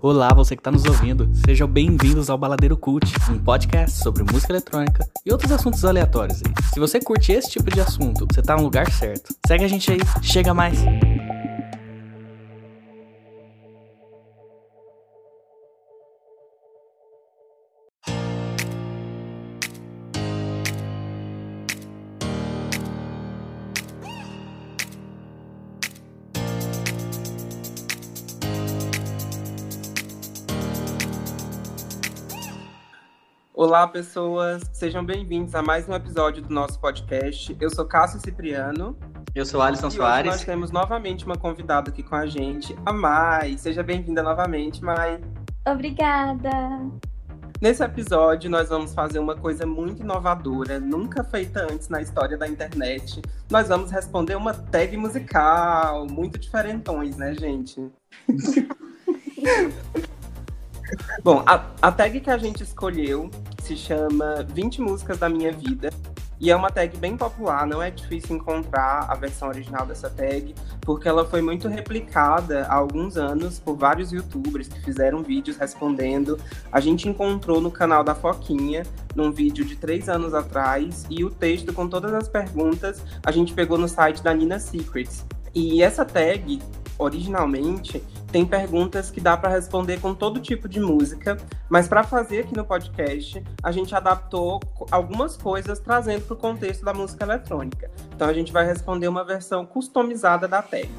Olá, você que está nos ouvindo. Sejam bem-vindos ao Baladeiro Cult, um podcast sobre música eletrônica e outros assuntos aleatórios. Se você curte esse tipo de assunto, você está no lugar certo. Segue a gente aí, chega mais. Olá, pessoas. Sejam bem-vindos a mais um episódio do nosso podcast. Eu sou Cássio Cipriano. Eu sou Alisson e Soares. Hoje nós temos novamente uma convidada aqui com a gente, a Mai. Seja bem-vinda novamente, Mai. Obrigada. Nesse episódio, nós vamos fazer uma coisa muito inovadora, nunca feita antes na história da internet. Nós vamos responder uma tag musical, muito diferentões, né, gente? Bom, a, a tag que a gente escolheu se chama 20 Músicas da Minha Vida. E é uma tag bem popular, não é difícil encontrar a versão original dessa tag, porque ela foi muito replicada há alguns anos por vários youtubers que fizeram vídeos respondendo. A gente encontrou no canal da Foquinha, num vídeo de três anos atrás, e o texto com todas as perguntas a gente pegou no site da Nina Secrets. E essa tag, originalmente, tem perguntas que dá para responder com todo tipo de música, mas para fazer aqui no podcast, a gente adaptou algumas coisas trazendo para o contexto da música eletrônica. Então a gente vai responder uma versão customizada da tag.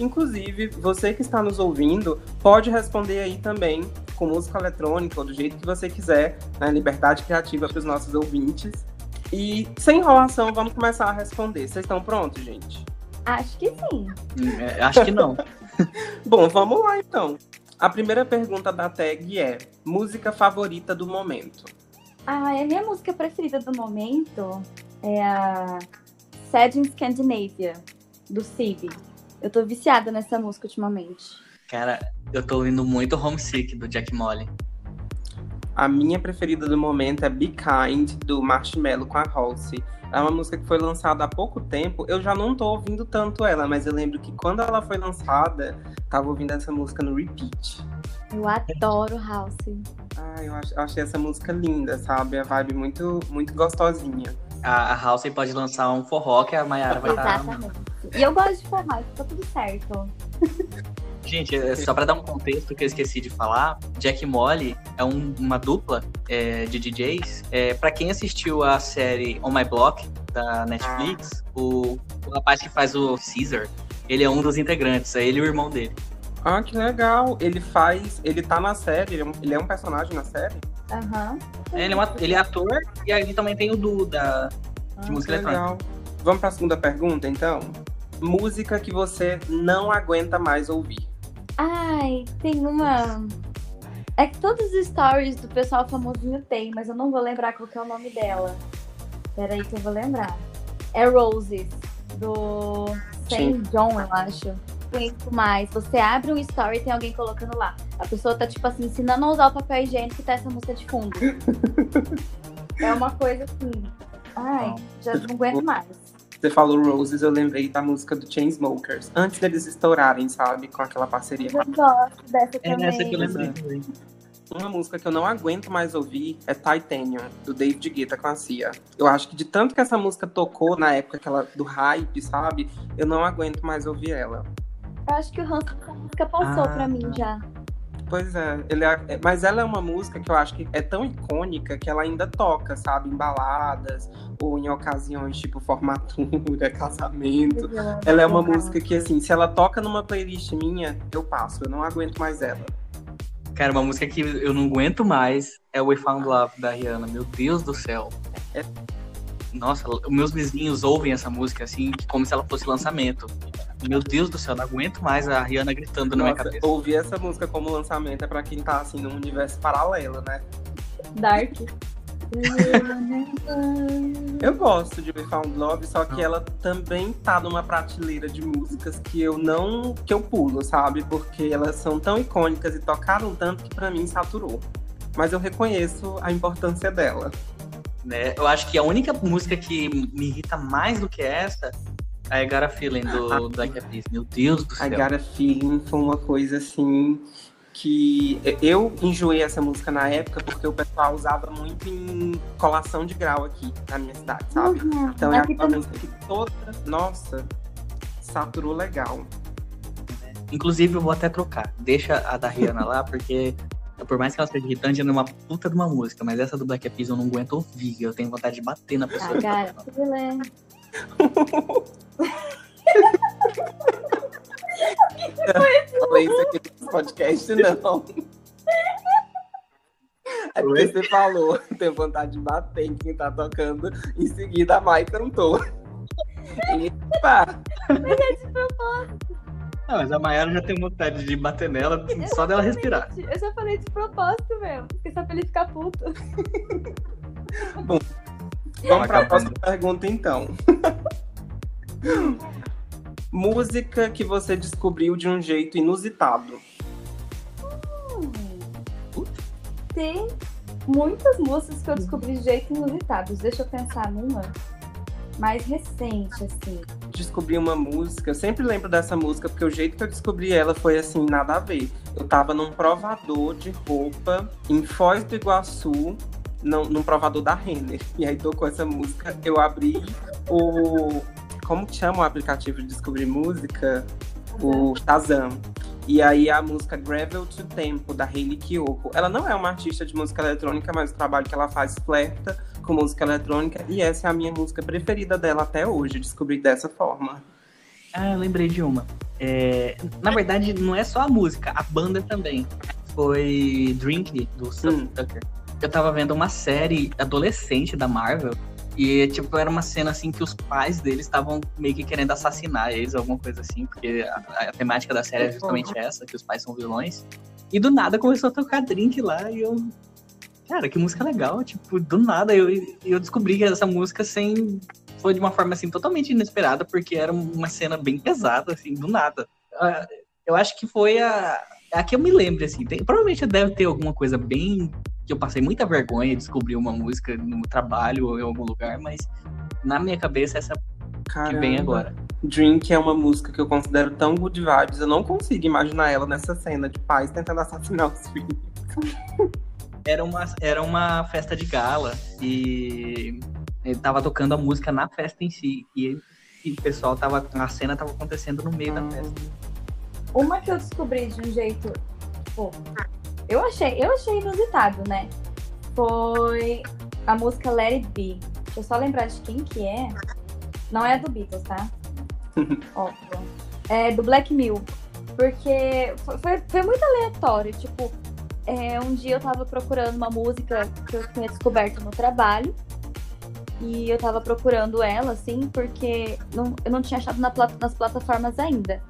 Inclusive, você que está nos ouvindo pode responder aí também com música eletrônica ou do jeito que você quiser, né? liberdade criativa para os nossos ouvintes. E sem enrolação, vamos começar a responder. Vocês estão prontos, gente? Acho que sim. É, acho que não. Bom, vamos lá então. A primeira pergunta da tag é: música favorita do momento? Ah, a minha música preferida do momento é a Sad in Scandinavia, do Sibi. Eu tô viciada nessa música ultimamente. Cara, eu tô ouvindo muito Homesick do Jack Molly. A minha preferida do momento é Be Kind, do Marshmello com a Halsey. É uma música que foi lançada há pouco tempo. Eu já não tô ouvindo tanto ela, mas eu lembro que quando ela foi lançada, tava ouvindo essa música no repeat. Eu adoro House. Ah, eu, ach, eu achei essa música linda, sabe? A vibe muito, muito gostosinha. A, a House pode lançar um forró que a Mayara vai estar. Exatamente. E eu gosto de forró, ficou tudo certo. Gente, é, só para dar um contexto que eu esqueci de falar, Jack Molly é um, uma dupla é, de DJs. É, para quem assistiu a série On My Block da Netflix, o, o rapaz que faz o Caesar, ele é um dos integrantes, é ele e o irmão dele. Ah, que legal. Ele faz. Ele tá na série, ele é um, ele é um personagem na série? Aham. Uhum. Ele, é ele é ator e aí também tem o Du da de ah, música eletrônica. Legal. Vamos para a segunda pergunta, então? Música que você não aguenta mais ouvir. Ai, tem uma. É que todos os stories do pessoal famosinho tem, mas eu não vou lembrar qual é o nome dela. Peraí que eu vou lembrar. É Roses, do Sam John, eu acho. Muito mais. Você abre um story e tem alguém colocando lá. A pessoa tá, tipo assim, ensinando a usar o papel higiênico e tá essa música de fundo. é uma coisa assim. Ai, já não aguento mais. Você falou Roses, eu lembrei da música do Chainsmokers. Antes deles estourarem, sabe? Com aquela parceria. Eu gosto dessa é também. essa que eu lembrei também. Uma música que eu não aguento mais ouvir é Titanium, do David Guetta com a Cia. Eu acho que de tanto que essa música tocou na época aquela do hype, sabe? Eu não aguento mais ouvir ela. Eu acho que o ranço dessa música passou ah, pra mim já. Pois é, ele é, é, mas ela é uma música que eu acho que é tão icônica que ela ainda toca, sabe, em baladas ou em ocasiões tipo formatura, casamento. Ela é uma música que assim, se ela toca numa playlist minha, eu passo, eu não aguento mais ela. Cara, uma música que eu não aguento mais é o We Found Love da Rihanna. Meu Deus do céu. É nossa, meus vizinhos ouvem essa música assim, como se ela fosse lançamento. Meu Deus do céu, não aguento mais a Rihanna gritando Nossa, na minha cabeça. Ouvir essa música como lançamento é pra quem tá assim num universo paralelo, né? Dark. eu gosto de We Found Love, só que ela também tá numa prateleira de músicas que eu não. que eu pulo, sabe? Porque elas são tão icônicas e tocaram tanto que para mim saturou. Mas eu reconheço a importância dela. Né? Eu acho que a única música que me irrita mais do que essa é I Got a Feeling do Black Eyed Peas. Meu Deus do céu. I Got a Feeling foi uma coisa assim que eu enjoei essa música na época porque o pessoal usava muito em colação de grau aqui na minha cidade, sabe? Uhum. Então é Aqui também. música que toda, nossa, saturou legal. Inclusive, eu vou até trocar. Deixa a da Rihanna lá, porque por mais que ela seja irritante, ela é uma puta de uma música. Mas essa do Black Eyed Peas eu não aguento ouvir. Eu tenho vontade de bater na pessoa. Ah, tá cara, filé. Falei isso aqui no podcast, não. É porque você falou, tem vontade de bater em quem tá tocando. Em seguida, a Mai cantou. Epa! Ah, mas a Mayara já tem vontade de bater nela só dela respirar. Eu já falei de propósito mesmo. Porque só pra ele ficar puto. Vamos para a Acabou. próxima pergunta, então. Música que você descobriu de um jeito inusitado. Tem muitas músicas que eu descobri de jeito inusitados. Deixa eu pensar numa mais recente, assim. Descobri uma música, eu sempre lembro dessa música, porque o jeito que eu descobri ela foi assim, nada a ver. Eu tava num provador de roupa em Foz do Iguaçu, num, num provador da Renner. E aí tocou essa música, eu abri o. Como que chama o aplicativo de descobrir música? O Shazam. E aí a música Gravel to Tempo, da Hayley Kiyoko. Ela não é uma artista de música eletrônica, mas o trabalho que ela faz flerta com música eletrônica. E essa é a minha música preferida dela até hoje. Descobri dessa forma. Ah, eu lembrei de uma. É, na verdade, não é só a música, a banda também. Foi Drink, do Sam Hum. Tucker. Eu tava vendo uma série adolescente da Marvel. E, tipo, era uma cena, assim, que os pais deles estavam meio que querendo assassinar eles, alguma coisa assim. Porque a, a temática da série é justamente essa, que os pais são vilões. E do nada começou a tocar Drink lá e eu... Cara, que música legal. Tipo, do nada eu, eu descobri que essa música sem foi de uma forma assim totalmente inesperada, porque era uma cena bem pesada, assim, do nada. Ah, eu acho que foi a, a que eu me lembro, assim. Tem- provavelmente deve ter alguma coisa bem. Que eu passei muita vergonha de descobrir uma música no trabalho ou em algum lugar, mas na minha cabeça essa que Caramba. vem agora. Drink é uma música que eu considero tão good vibes. Eu não consigo imaginar ela nessa cena de pais tentando assassinar os filhos. Era uma, era uma festa de gala e ele tava tocando a música na festa em si. E, e o pessoal tava. A cena tava acontecendo no meio da festa. Uma que eu descobri de um jeito, tipo, eu achei, eu achei inusitado, né? Foi a música Let It Be. Deixa eu só lembrar de quem que é. Não é do Beatles, tá? Óbvio. É do Black Mill. Porque foi, foi, muito aleatório. Tipo, é, um dia eu tava procurando uma música que eu tinha descoberto no trabalho. E eu tava procurando ela, assim, porque não- eu não tinha achado na nas plataformas ainda.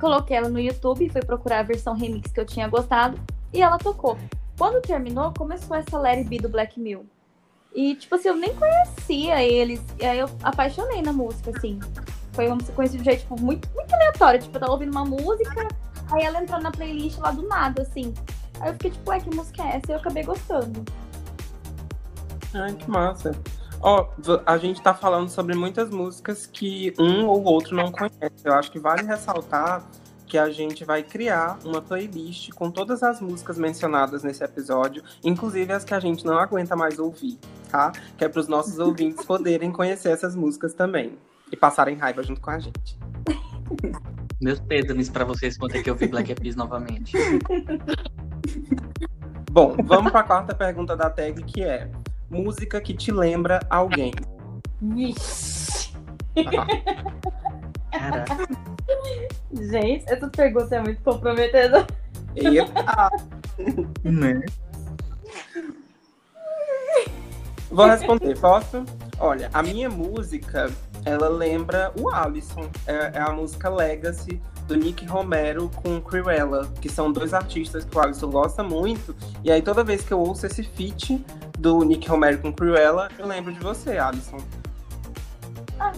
Coloquei ela no YouTube, fui procurar a versão remix que eu tinha gostado e ela tocou. Quando terminou, começou essa Larry B do Black Mill. E, tipo assim, eu nem conhecia eles. E aí eu apaixonei na música, assim. Foi uma sequência de um jeito tipo, muito, muito aleatório. Tipo, eu tava ouvindo uma música, aí ela entrou na playlist lá do nada, assim. Aí eu fiquei tipo, ué, que música é essa? E eu acabei gostando. Ai, que massa. Ó, v- a gente tá falando sobre muitas músicas que um ou outro não conhece. Eu acho que vale ressaltar que a gente vai criar uma playlist com todas as músicas mencionadas nesse episódio, inclusive as que a gente não aguenta mais ouvir, tá? Que é para os nossos ouvintes poderem conhecer essas músicas também e passarem raiva junto com a gente. Meus pêsames pra vocês que vão ter que ouvir Black Eyed Peas novamente. Bom, vamos para a quarta pergunta da tag, que é música que te lembra alguém. Vixe. Caraca. Gente, essa pergunta é muito comprometedora. Eita! Né? Vou responder, posso? Olha, a minha música, ela lembra o Alisson. É, é a música Legacy do Nick Romero com Cruella, que são dois artistas que o Alisson gosta muito. E aí toda vez que eu ouço esse feat do Nick Romero com Cruella, eu lembro de você, Alisson. Ai,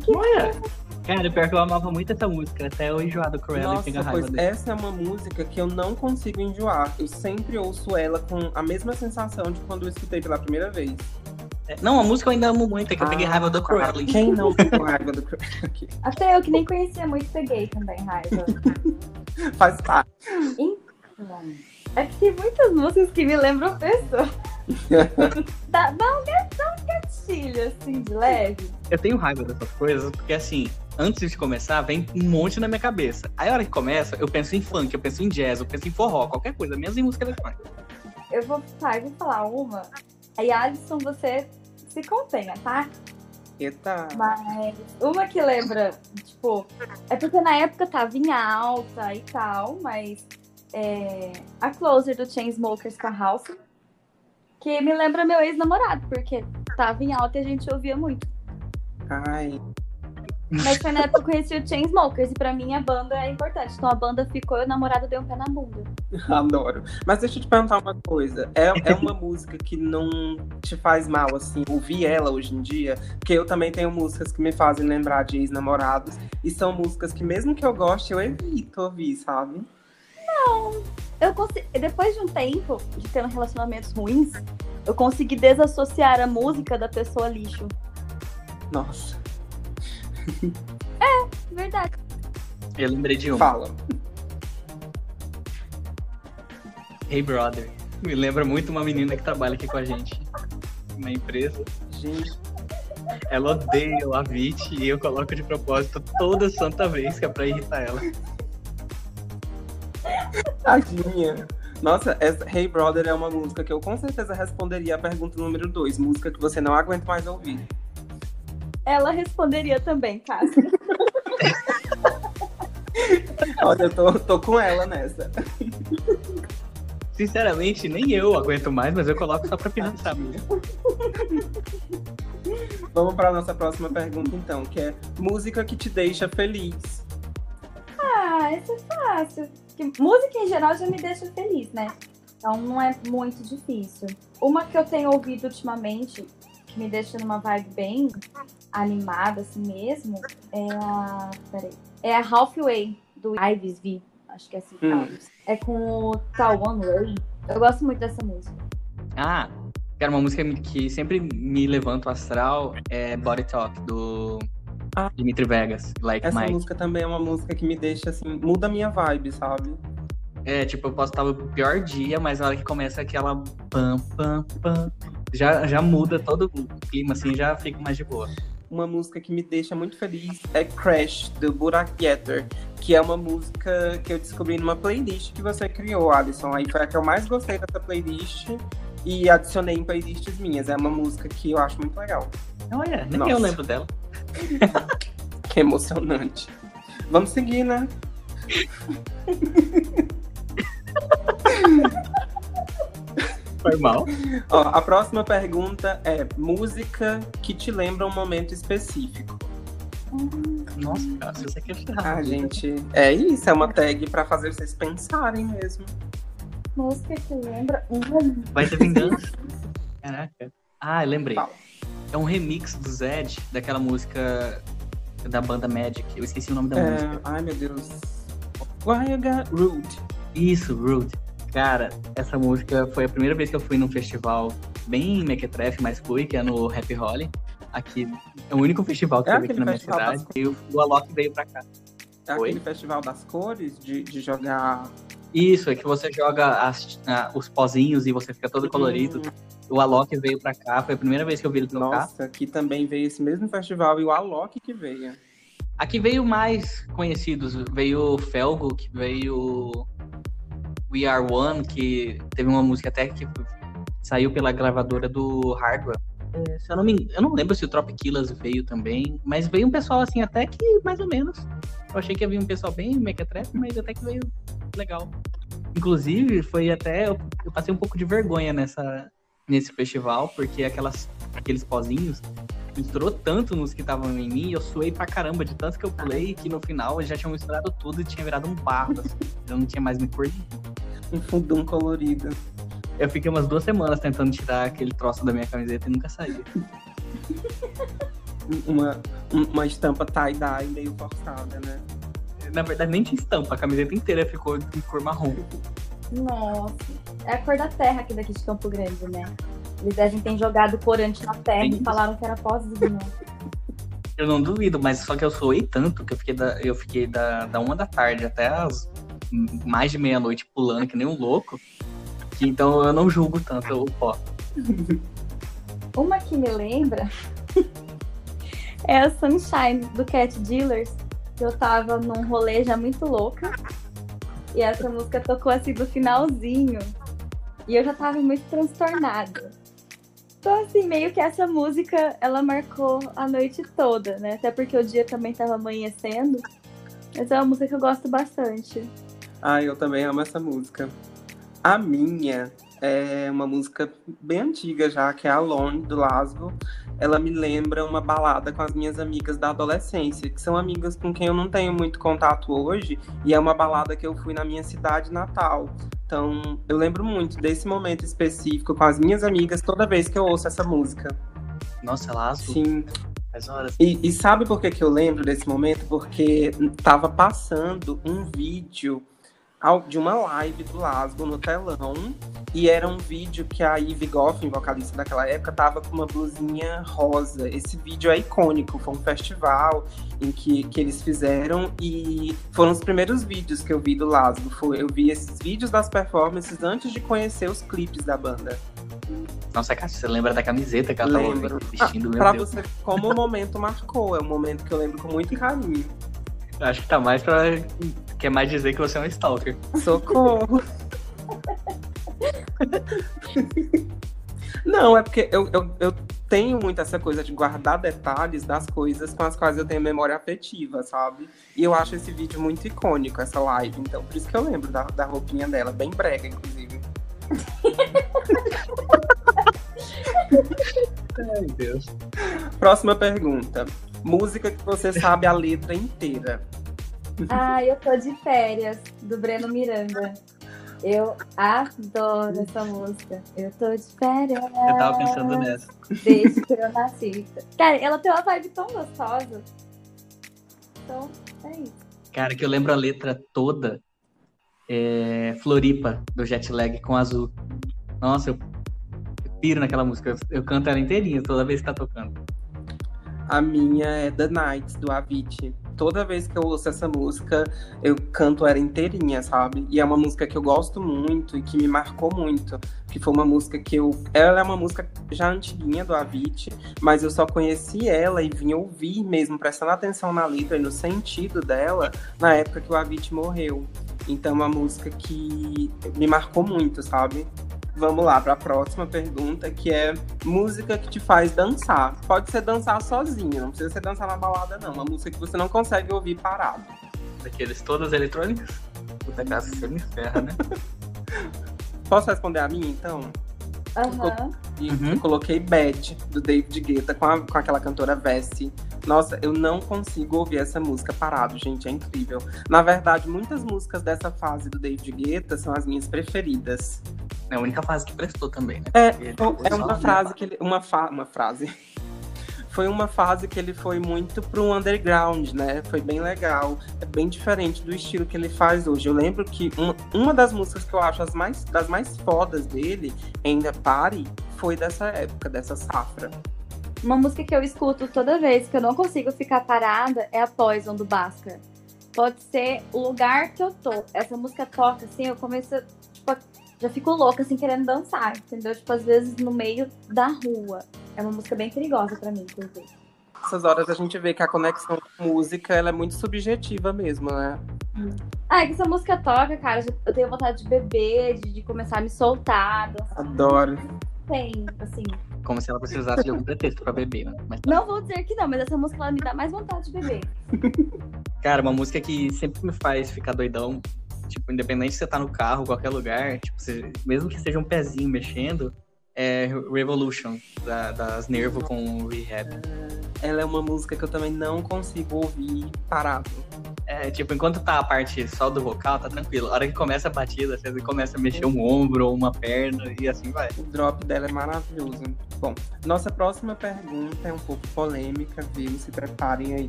que Olha, cara, pior que eu amava muito essa música, até eu enjoar do Cruella e Nossa, pegar raiva pois dele. essa é uma música que eu não consigo enjoar. Eu sempre ouço ela com a mesma sensação de quando eu escutei pela primeira vez. É, Não, a música eu ainda amo muito, é que eu peguei Ah, raiva do Cruella. tá. Quem não ficou raiva do Cruella aqui? Até eu que nem conhecia muito peguei também, raiva. Faz parte. É que tem muitas músicas que me lembram pessoa. dá, dá, um, dá um gatilho, assim, de leve. Eu tenho raiva dessas coisas, porque assim, antes de começar, vem um monte na minha cabeça. Aí a hora que começa, eu penso em funk, eu penso em jazz, eu penso em forró, qualquer coisa, mesmo em música eletrônica. Eu vou, tá, eu vou falar uma. Aí, Alisson, você se contenha, tá? Eita. Mas uma que lembra, tipo, é porque na época tava em alta e tal, mas é, a Closer do Chainsmokers com a Ralph, que me lembra meu ex-namorado, porque tava em alta e a gente ouvia muito. Ai. Mas foi na época que eu conheci o Chainsmokers e pra mim a banda é importante. Então a banda ficou e o namorado deu um pé na bunda. Adoro. Mas deixa eu te perguntar uma coisa. É, é uma música que não te faz mal, assim, ouvir ela hoje em dia? Porque eu também tenho músicas que me fazem lembrar de ex-namorados. E são músicas que, mesmo que eu goste, eu evito ouvir, sabe? Não. Eu consegui, depois de um tempo de ter relacionamentos ruins, eu consegui desassociar a música da pessoa lixo. Nossa. É, verdade. Eu lembrei de uma. Fala. Hey Brother. Me lembra muito uma menina que trabalha aqui com a gente. Na empresa. Gente, Ela odeia o Avicii e eu coloco de propósito toda santa vez que é pra irritar ela. tadinha. Nossa, essa Hey Brother é uma música que eu com certeza responderia a pergunta número 2. Música que você não aguenta mais ouvir. Ela responderia também, Cássio. Olha, eu tô, tô com ela nessa. Sinceramente, nem eu aguento mais, mas eu coloco só pra financiar mesmo. Vamos para nossa próxima pergunta, então, que é música que te deixa feliz. Ah, isso é fácil. Que música em geral já me deixa feliz, né? Então não é muito difícil. Uma que eu tenho ouvido ultimamente, que me deixa numa vibe bem animada assim mesmo, é a. Peraí. É a Halfway, do Ives V. Acho que é assim Hum. É com o Tawan Wei. Eu gosto muito dessa música. Ah, cara, uma música que sempre me levanta o astral é Body Talk, do Ah. Dimitri Vegas, Like Essa Mike. música também é uma música que me deixa assim, muda a minha vibe, sabe? É, tipo, eu posso estar no pior dia, mas na hora que começa aquela pam, pam, pam, já, já muda todo o clima, assim, já fico mais de boa. Uma música que me deixa muito feliz é Crash, do Burak Yeter, que é uma música que eu descobri numa playlist que você criou, Alisson. Aí foi a que eu mais gostei dessa playlist e adicionei em playlists minhas. É uma música que eu acho muito legal. Olha, nem Nossa. eu lembro dela. Que emocionante. Vamos seguir, né? Foi mal. Ó, a próxima pergunta é música que te lembra um momento específico. Nossa, cara, se você quer ferrar. Ah, gente, é isso, é uma tag pra fazer vocês pensarem mesmo. Música que lembra. Hum, Vai ter vingança. Caraca. Ah, lembrei. Fala. É um remix do Zed, daquela música da banda Magic. Eu esqueci o nome da música. É, ai, meu Deus. Why you got rude? Isso, Rude. Cara, essa música foi a primeira vez que eu fui num festival bem mequetrefe, mas fui, que é no Happy Holly. Aqui é o único festival que É teve aqui na minha cidade. E o, o Alok veio pra cá. É Oi? aquele festival das cores, de, de jogar. Isso, é que você joga as- ah, os pozinhos e você fica todo colorido. Hum, O Alok veio pra cá, foi a primeira vez que eu vi ele tocar. Nossa, aqui também veio esse mesmo festival e o Alok que veio. Aqui veio mais conhecidos. Veio o Felgo, que veio We Are One, que teve uma música até que saiu pela gravadora do Hardware. É, se eu não me eu não lembro se o Tropicillas veio também, mas veio um pessoal assim, até que mais ou menos. Eu achei que havia um pessoal bem mequetrefe, mas até que veio legal. Inclusive, foi até. Eu, eu passei um pouco de vergonha nessa, nesse festival, porque aquelas, aqueles pozinhos misturou tanto nos que estavam em mim, eu suei pra caramba de tanto que eu pulei que no final eu já tinha misturado tudo e tinha virado um barro. assim. Eu não tinha mais me cor. Um fundão colorido. Eu fiquei umas duas semanas tentando tirar aquele troço da minha camiseta e nunca saía. Uma, um- uma estampa tie-dye meio forçada, né? Na verdade, nem tinha estampa, a camiseta inteira ficou em cor marrom. Nossa. É a cor da terra aqui daqui de Campo Grande, né? Eles devem ter jogado corante na terra e Sim. falaram que era pozinho. Eu não duvido, mas só que eu suei tanto que eu fiquei da, eu fiquei da, da uma da tarde até as mais de meia-noite pulando que nem um louco. Que, então eu não julgo tanto o pó. Uma que me lembra é a Sunshine do Cat Dealers. Que eu tava num rolê já muito louca. E essa música tocou assim no finalzinho. E eu já tava muito transtornada. Então, assim, meio que essa música, ela marcou a noite toda, né? Até porque o dia também tava amanhecendo. Essa é uma música que eu gosto bastante. Ah, eu também amo essa música. A minha é uma música bem antiga já, que é Alone, do Lasgo. Ela me lembra uma balada com as minhas amigas da adolescência, que são amigas com quem eu não tenho muito contato hoje, e é uma balada que eu fui na minha cidade natal. Então, eu lembro muito desse momento específico com as minhas amigas toda vez que eu ouço essa música. Nossa, Lasgo. Sim. E, e sabe por que, que eu lembro desse momento? Porque tava passando um vídeo de uma live do Lasgo no telão. E era um vídeo que a Ivy Goffin, vocalista daquela época, tava com uma blusinha rosa. Esse vídeo é icônico, foi um festival em que, que eles fizeram e foram os primeiros vídeos que eu vi do Lasgo. Foi, eu vi esses vídeos das performances antes de conhecer os clipes da banda. Nossa, Cássio, você lembra da camiseta que ela Lembro. tava vestindo? meu Pra Deus. você, como o momento marcou, é um momento que eu lembro com muito carinho. Eu Acho que tá mais pra. Quer mais dizer que você é um stalker. Socorro! Não, é porque eu, eu, eu tenho muito essa coisa de guardar detalhes das coisas com as quais eu tenho memória afetiva, sabe? E eu acho esse vídeo muito icônico, essa live. Então, por isso que eu lembro da, da roupinha dela, bem brega, inclusive. Ai, Deus. Próxima pergunta. Música que você sabe a letra inteira. Ah, eu tô de férias, do Breno Miranda. Eu adoro essa música. Eu tô de férias. Eu tava pensando nessa. Desde que eu nasci. Cara, ela tem uma vibe tão gostosa. Então, é isso. Cara, que eu lembro a letra toda. É Floripa, do Jetlag com azul. Nossa, eu, piro naquela música. Eu, eu canto ela inteirinha toda vez que tá tocando. A minha é The Nights, do Avicii. Toda vez que eu ouço essa música, eu canto ela inteirinha, sabe? E é uma música que eu gosto muito e que me marcou muito. Que foi uma música que eu. Ela é uma música já antiguinha do Avicii, mas eu só conheci ela e vim ouvir mesmo, prestando atenção na letra e no sentido dela, na época que o Avicii morreu. Então é uma música que me marcou muito, sabe? Vamos lá para a próxima pergunta, que é música que te faz dançar. Pode ser dançar sozinho, não precisa ser dançar na balada, não. Uma música que você não consegue ouvir parado. Daqueles todas eletrônicas. Puta casa, você me ferra, né? Posso responder a minha, então? Uhum. eu coloquei Bad, do David Guetta, com, a- com aquela cantora Vessi. Nossa, eu não consigo ouvir essa música parado, gente, é incrível. Na verdade, muitas músicas dessa fase do David Guetta são as minhas preferidas. É a única fase que prestou também, né? É, é uma frase que ele. Uma, fa uma frase. Foi uma fase que ele foi muito pro underground, né? Foi bem legal. É bem diferente do estilo que ele faz hoje. Eu lembro que uma, uma das músicas que eu acho as mais, das mais fodas dele, ainda Pare, foi dessa época, dessa safra. Uma música que eu escuto toda vez que eu não consigo ficar parada é a Poison do Bhaskar. Pode ser o lugar que eu tô. Essa música toca, assim, eu começo, tipo, já fico louca, assim, querendo dançar, entendeu? Tipo, às vezes no meio da rua. É uma música bem perigosa pra mim, inclusive. Nessas horas a gente vê que a conexão com música ela é muito subjetiva mesmo, né? Ah, é que essa música toca, cara, eu tenho vontade de beber, de, de começar a me soltar, dançar. Adoro. Tem, assim. Como se ela precisasse de algum pretexto pra beber, né? Mas tá. Não vou dizer que não, mas essa música ela me dá mais vontade de beber. Cara, uma música que sempre me faz ficar doidão, tipo, independente se você tá no carro, qualquer lugar, tipo, você- mesmo que seja um pezinho mexendo, é Revolution, da- das Nervo com Rehab. Ela é uma música que eu também não consigo ouvir parado. É, tipo, enquanto tá a parte só do vocal, tá tranquilo. A hora que começa a batida, você começa a mexer um ombro ou uma perna e assim vai. O drop dela é maravilhoso. Bom, nossa próxima pergunta é um pouco polêmica, viu? Se preparem aí.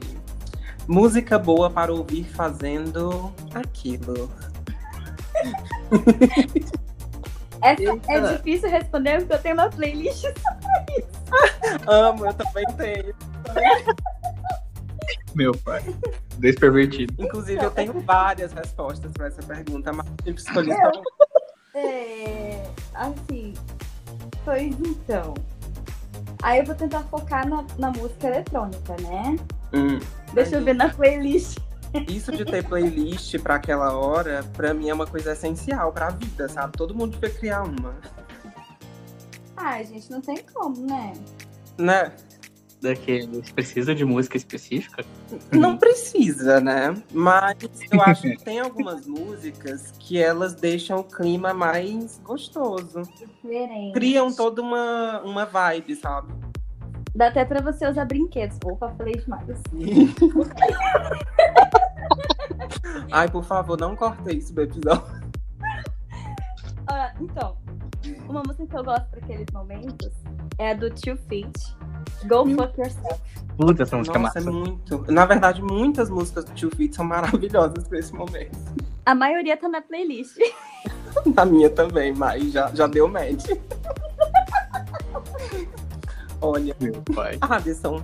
Música boa para ouvir fazendo aquilo. Essa Eita. é difícil responder porque eu tenho uma playlist. Amo, eu também tenho. Meu pai. Dois pervertidos. Inclusive, eu tenho várias respostas para essa pergunta, mas tive que escolher só uma. É, assim, pois então. Aí eu vou tentar focar na, na música eletrônica, né? Hum. Deixa eu ver na playlist. Isso de ter playlist pra aquela hora, pra mim é uma coisa essencial pra vida, sabe? Todo mundo devia criar uma. Ai, gente, não tem como, né? Né? Daqueles. Precisa de música específica? Não precisa, né? Mas eu acho que tem algumas músicas que elas deixam o clima mais gostoso. Diferente. Criam toda uma, uma vibe, sabe? Dá até pra você usar brinquedos. Opa, falei demais. Ai, por favor, não corte isso do episódio. Ah, então, uma música que eu gosto pra aqueles momentos é a do Two Feet. Go Fuck Yourself. Puta, essa música é Nossa, é massa. muito. Na verdade, muitas músicas do Two Feet são maravilhosas pra esse momento. A maioria tá na playlist. A minha também, mas já, já deu match. Olha, Meu pai. Alisson,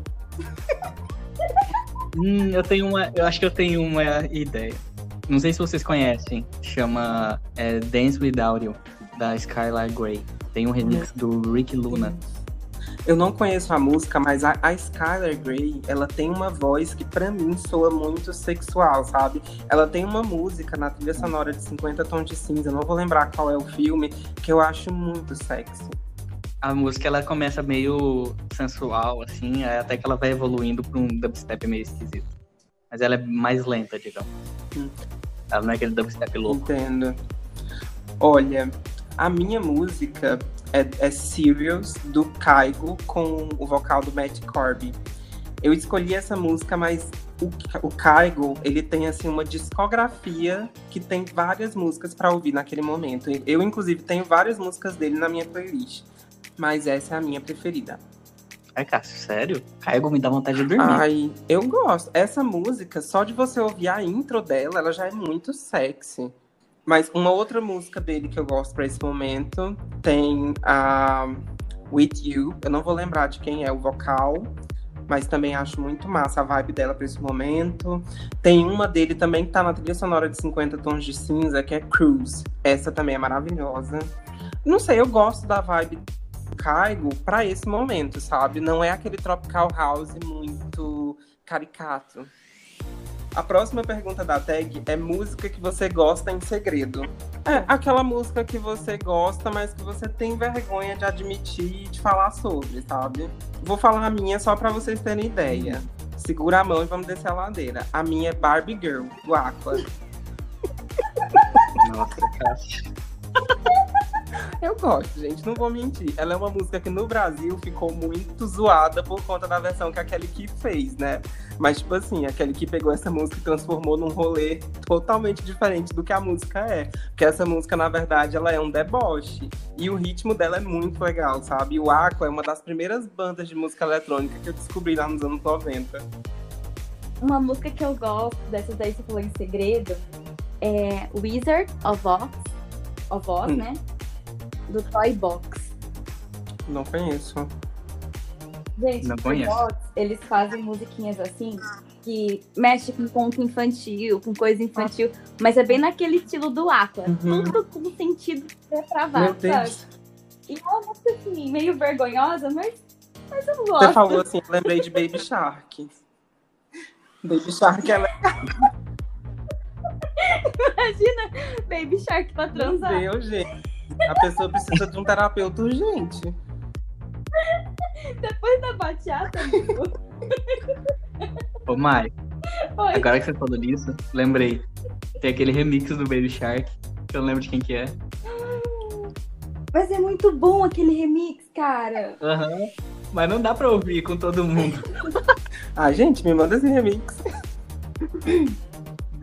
Hum, eu tenho uma. Eu acho que eu tenho uma ideia. Não sei se vocês conhecem. Chama é, Dance Without You, da Skylar Grey. Tem um remix do Rick Luna. Eu não conheço a música, mas a, a Skylar Grey, ela tem uma voz que pra mim soa muito sexual, sabe? Ela tem uma música na trilha sonora de 50 Tons de Cinza, não vou lembrar qual é o filme, que eu acho muito sexy. A música ela começa meio sensual, assim, aí até que ela vai evoluindo pra um dubstep meio esquisito. Mas ela é mais lenta, digamos. Hum. Ela não é aquele dubstep louco. Entendo. Olha, a minha música é, é Serious, do Kaigo, com o vocal do Matt Corby. Eu escolhi essa música, mas o, o Kaigo, ele tem, assim, uma discografia que tem várias músicas pra ouvir naquele momento. Eu, inclusive, tenho várias músicas dele na minha playlist. Mas essa é a minha preferida. Ai, Cássio, sério? Caigo me dá vontade de dormir. Ai, eu gosto. Essa música, só de você ouvir a intro dela, ela já é muito sexy. Mas uma outra música dele que eu gosto pra esse momento tem a With You. Eu não vou lembrar de quem é o vocal, mas também acho muito massa a vibe dela pra esse momento. Tem uma dele também que tá na trilha sonora de 50 Tons de Cinza, que é Cruise. Essa também é maravilhosa. Não sei, eu gosto da vibe Caigo pra esse momento, sabe? Não é aquele tropical house muito caricato. A próxima pergunta da tag é música que você gosta em segredo. É aquela música que você gosta, mas que você tem vergonha de admitir e de falar sobre, sabe? Vou falar a minha só pra vocês terem ideia. Segura a mão e vamos descer a ladeira. A minha é Barbie Girl, do Aqua. Nossa, Cássio. Eu gosto, gente, não vou mentir. Ela é uma música que no Brasil ficou muito zoada por conta da versão que a Kelly Key fez, né? Mas, tipo assim, a Kelly Key pegou essa música e transformou num rolê totalmente diferente do que a música é. Porque essa música, na verdade, ela é um deboche. E o ritmo dela é muito legal, sabe? O Aqua é uma das primeiras bandas de música eletrônica que eu descobri lá nos anos 90. Uma música que eu gosto, dessas daí você falou em segredo, é Wizard of Oz, of Oz Hum. né? Do Toy Box. Não conheço. Gente, Não Toy conheço. Box, eles fazem musiquinhas assim, que mexe com conto infantil, com coisa infantil, mas é bem naquele estilo do Aqua. Uhum. Tudo com sentido depravado, Meu sabe? Deus. E é uma música assim, meio vergonhosa, mas, mas eu Você gosto. falou assim, eu lembrei de Baby Shark. Baby Shark, ela Imagina Baby Shark pra Meu transar. Deus, gente. A pessoa precisa de um terapeuta urgente. Depois da bateata, amigo. Ô, Mai, Oi. agora que você falou disso, lembrei. Tem aquele remix do Baby Shark, que eu não lembro de quem que é. Mas é muito bom aquele remix, cara. Aham. Mas não dá pra ouvir com todo mundo. Ah, gente, me manda esse remix.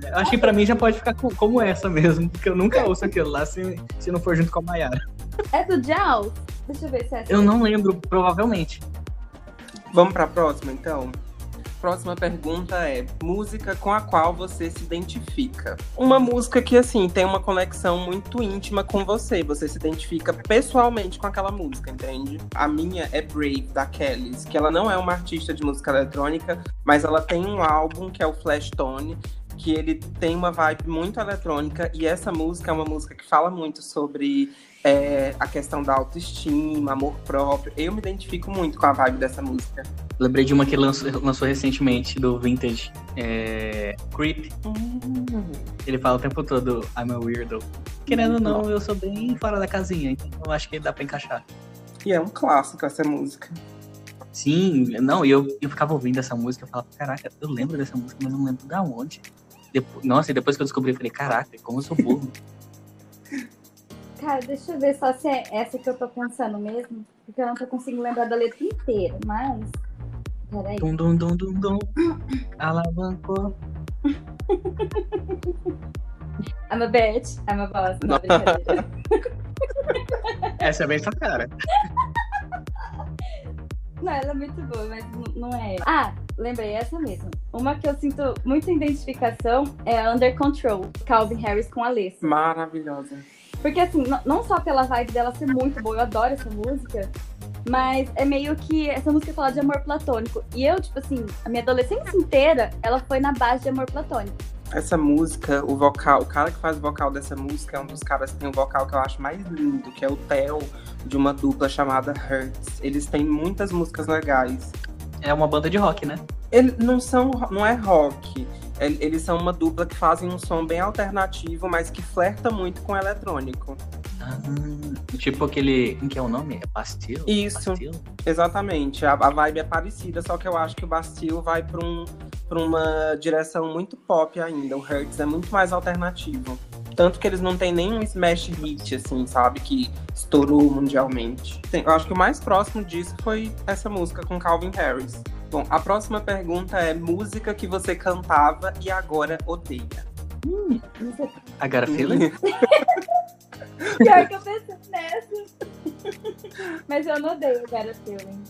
Eu Acho que pra mim já pode ficar co- como essa mesmo, porque eu nunca ouço aquilo lá se, se não for junto com a Mayara. É do Jaws? Deixa eu ver se é essa. Eu não lembro, provavelmente. Vamos pra próxima, então? próxima pergunta é: música com a qual você se identifica? Uma música que, assim, tem uma conexão muito íntima com você. Você se identifica pessoalmente com aquela música, entende? A minha é Brave, da Kellys, que ela não é uma artista de música eletrônica, mas ela tem um álbum que é o Flash Tone, que ele tem uma vibe muito eletrônica e essa música é uma música que fala muito sobre é, a questão da autoestima, amor próprio. Eu me identifico muito com a vibe dessa música. Lembrei de uma que lançou, lançou recentemente do Vintage, é, Creep. Hum. Ele fala o tempo todo, I'm a weirdo. Querendo ou não, eu sou bem fora da casinha, então eu acho que dá pra encaixar. E é um clássico essa música. Sim, não, e eu, eu ficava ouvindo essa música, eu falava, caraca, eu lembro dessa música, mas não lembro da onde. Depois, nossa, e depois que eu descobri, eu falei, caraca, como eu sou burro. Cara, deixa eu ver só se é essa que eu tô pensando mesmo. Porque eu não tô conseguindo lembrar da letra inteira, mas. Peraí. dum, dum, dum, dum, dum. Alavancou. I'm a bitch, I'm a boss. Não, brincadeira. Essa é bem sua cara. Não, ela é muito boa, mas não é. Ah, lembrei, essa mesmo. Uma que eu sinto muita identificação é Under Control, Calvin Harris com Alessa. Maravilhosa. Porque assim, não só pela vibe dela ser muito boa, eu adoro essa música, mas é meio que essa música fala de amor platônico. E eu, tipo assim, a minha adolescência inteira, ela foi na base de amor platônico. Essa música, o vocal, o cara que faz o vocal dessa música é um dos caras que tem o vocal que eu acho mais lindo, que é o Theo, de uma dupla chamada Hurts. Eles têm muitas músicas legais. É uma banda de rock, né? Eles não são, não é rock. El- Eles são uma dupla que fazem um som bem alternativo, mas que flerta muito com eletrônico. Ah, tipo aquele. Em que é o nome? É Bastille? Isso. Bastille? Exatamente. A, a vibe é parecida, só que eu acho que o Bastille vai para um, pra uma direção muito pop ainda. O Hurts é muito mais alternativo. Tanto que eles não têm nenhum smash hit, assim, sabe? Que estourou mundialmente. Tem- eu acho que o mais próximo disso foi essa música com Calvin Harris. Bom, a próxima pergunta é música que você cantava e agora odeia. Hum, não sei. I got a feeling? Pior que eu pensei nessa. mas eu não odeio Gara Feeling.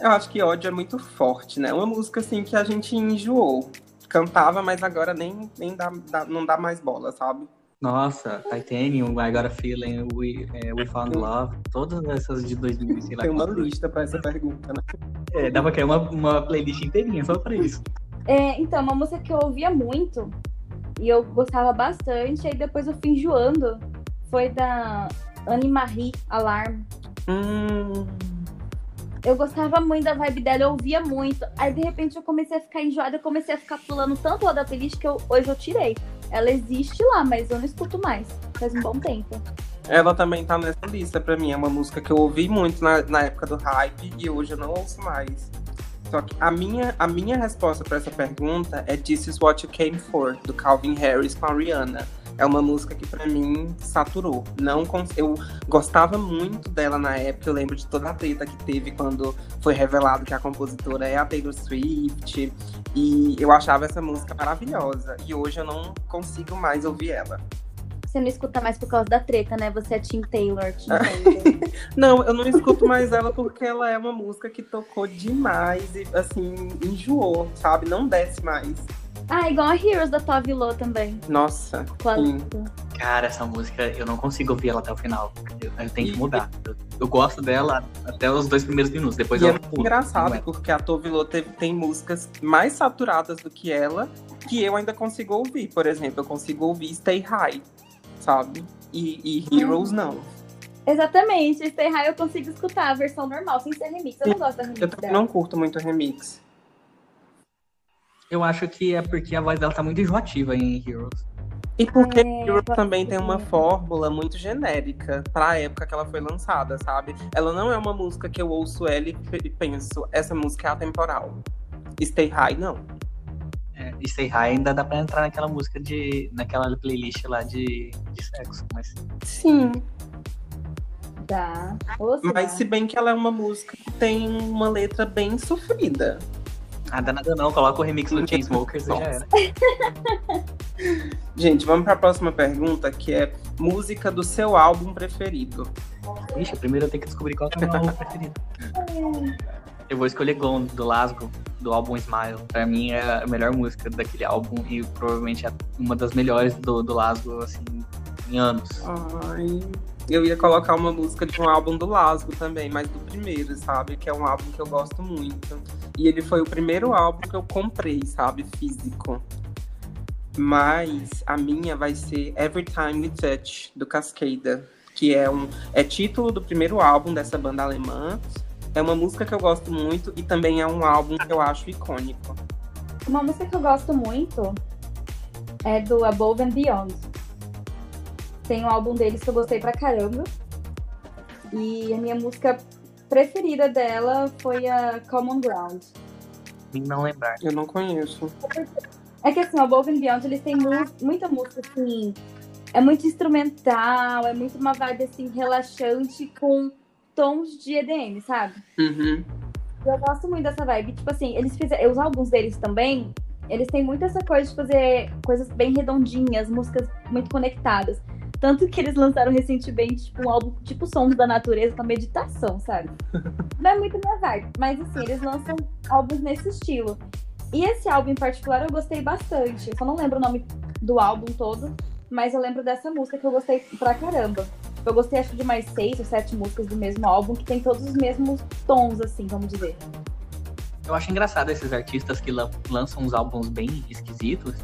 Eu acho que ódio é muito forte, né? Uma música assim que a gente enjoou. Cantava, mas agora nem, nem dá, dá- não dá mais bola, sabe? Nossa, Titanium, I got a feeling, We, é, We Found Love, todas essas de 2000, sei lá. Tem uma lista pra essa pergunta, né? É, dá pra criar uma, uma playlist inteirinha só pra isso. É, então, uma música que eu ouvia muito e eu gostava bastante, aí depois eu fui enjoando, foi da Anne Marie Alarm. Hum, Eu gostava muito da vibe dela, eu ouvia muito. Aí de repente eu comecei a ficar enjoada, eu comecei a ficar pulando tanto lá da playlist que eu, hoje eu tirei. Ela existe lá, mas eu não escuto mais. Faz um bom tempo. ela também tá nessa lista pra mim. É uma música que eu ouvi muito na, na época do hype e hoje eu não ouço mais. Só que a minha, a minha resposta pra essa pergunta é This Is What You Came For, do Calvin Harris com a Rihanna. É uma música que pra mim saturou. Não cons- eu gostava muito dela na época. Eu lembro de toda a treta que teve quando foi revelado que a compositora é a Taylor Swift. E eu achava essa música maravilhosa. E hoje eu não consigo mais ouvir ela. Você não escuta mais por causa da treta, né? Você é Tim Taylor, Tim Taylor. Não, eu não escuto mais ela porque ela é uma música que tocou demais e, assim, enjoou, sabe? Não desce mais. Ah, igual a Heroes da Tove Lo também. Nossa. Quando... Sim. Cara, essa música eu não consigo ouvir ela até o final. Eu, eu tenho que mudar. Eu, eu gosto dela até os dois primeiros minutos, depois E é eu muito pulo. engraçado, é. porque a Tovilo teve, tem músicas mais saturadas do que ela, que eu ainda consigo ouvir. Por exemplo, eu consigo ouvir Stay High, sabe? E, e Heroes não. Exatamente. Stay High eu consigo escutar a versão normal, sem ser remix. Eu não gosto da remix Eu dela. não curto muito remix. Eu acho que é porque a voz dela tá muito enjoativa em Heroes. E porque É, Heroes também tem uma fórmula muito genérica pra época que ela foi lançada, sabe? Ela não é uma música que eu ouço ela e pe- penso, essa música é atemporal. Stay High, não. É, Stay High ainda dá pra entrar naquela música de. naquela playlist lá de, de sexo. Mas Sim. Dá. Mas se bem que ela é uma música que tem uma letra bem sofrida. Nada, nada não. Coloca o remix do Chainsmokers e já era. Gente, vamos pra próxima pergunta, que é música do seu álbum preferido. Ixi, primeiro eu tenho que descobrir qual é o meu álbum preferido. Eu vou escolher Gone, do Lasgo, do álbum Smile. Pra mim é a melhor música daquele álbum e provavelmente é uma das melhores do, do Lasgo, assim, em anos. Ai, eu ia colocar uma música de um álbum do Lasgo também, mas do primeiro, sabe? Que é um álbum que eu gosto muito. E ele foi o primeiro álbum que eu comprei, sabe? Físico. Mas a minha vai ser Every Time We Touch, do Cascada. Que é um é título do primeiro álbum dessa banda alemã. É uma música que eu gosto muito e também é um álbum que eu acho icônico. Uma música que eu gosto muito é do Above and Beyond. Tem um álbum deles que eu gostei pra caramba. E a minha música preferida dela foi a Common Ground. Não lembrar. Eu não conheço. É que assim, o Above and Beyond, eles têm mu muita música assim. É muito instrumental, é muito uma vibe assim, relaxante com tons de EDM, sabe? Uhum. Eu gosto muito dessa vibe. Tipo assim, eles fizeram. Os álbuns deles também, eles têm muito essa coisa de fazer coisas bem redondinhas, músicas muito conectadas. Tanto que eles lançaram recentemente tipo, um álbum tipo Sons da Natureza com meditação, sabe? Não é muito minha vibe, mas assim, eles lançam álbuns nesse estilo. E esse álbum em particular eu gostei bastante. Eu só não lembro o nome do álbum todo, mas eu lembro dessa música que eu gostei pra caramba. Eu gostei acho de mais seis ou sete músicas do mesmo álbum, que tem todos os mesmos tons, assim, vamos dizer. Eu acho engraçado esses artistas que lançam uns álbuns bem esquisitos,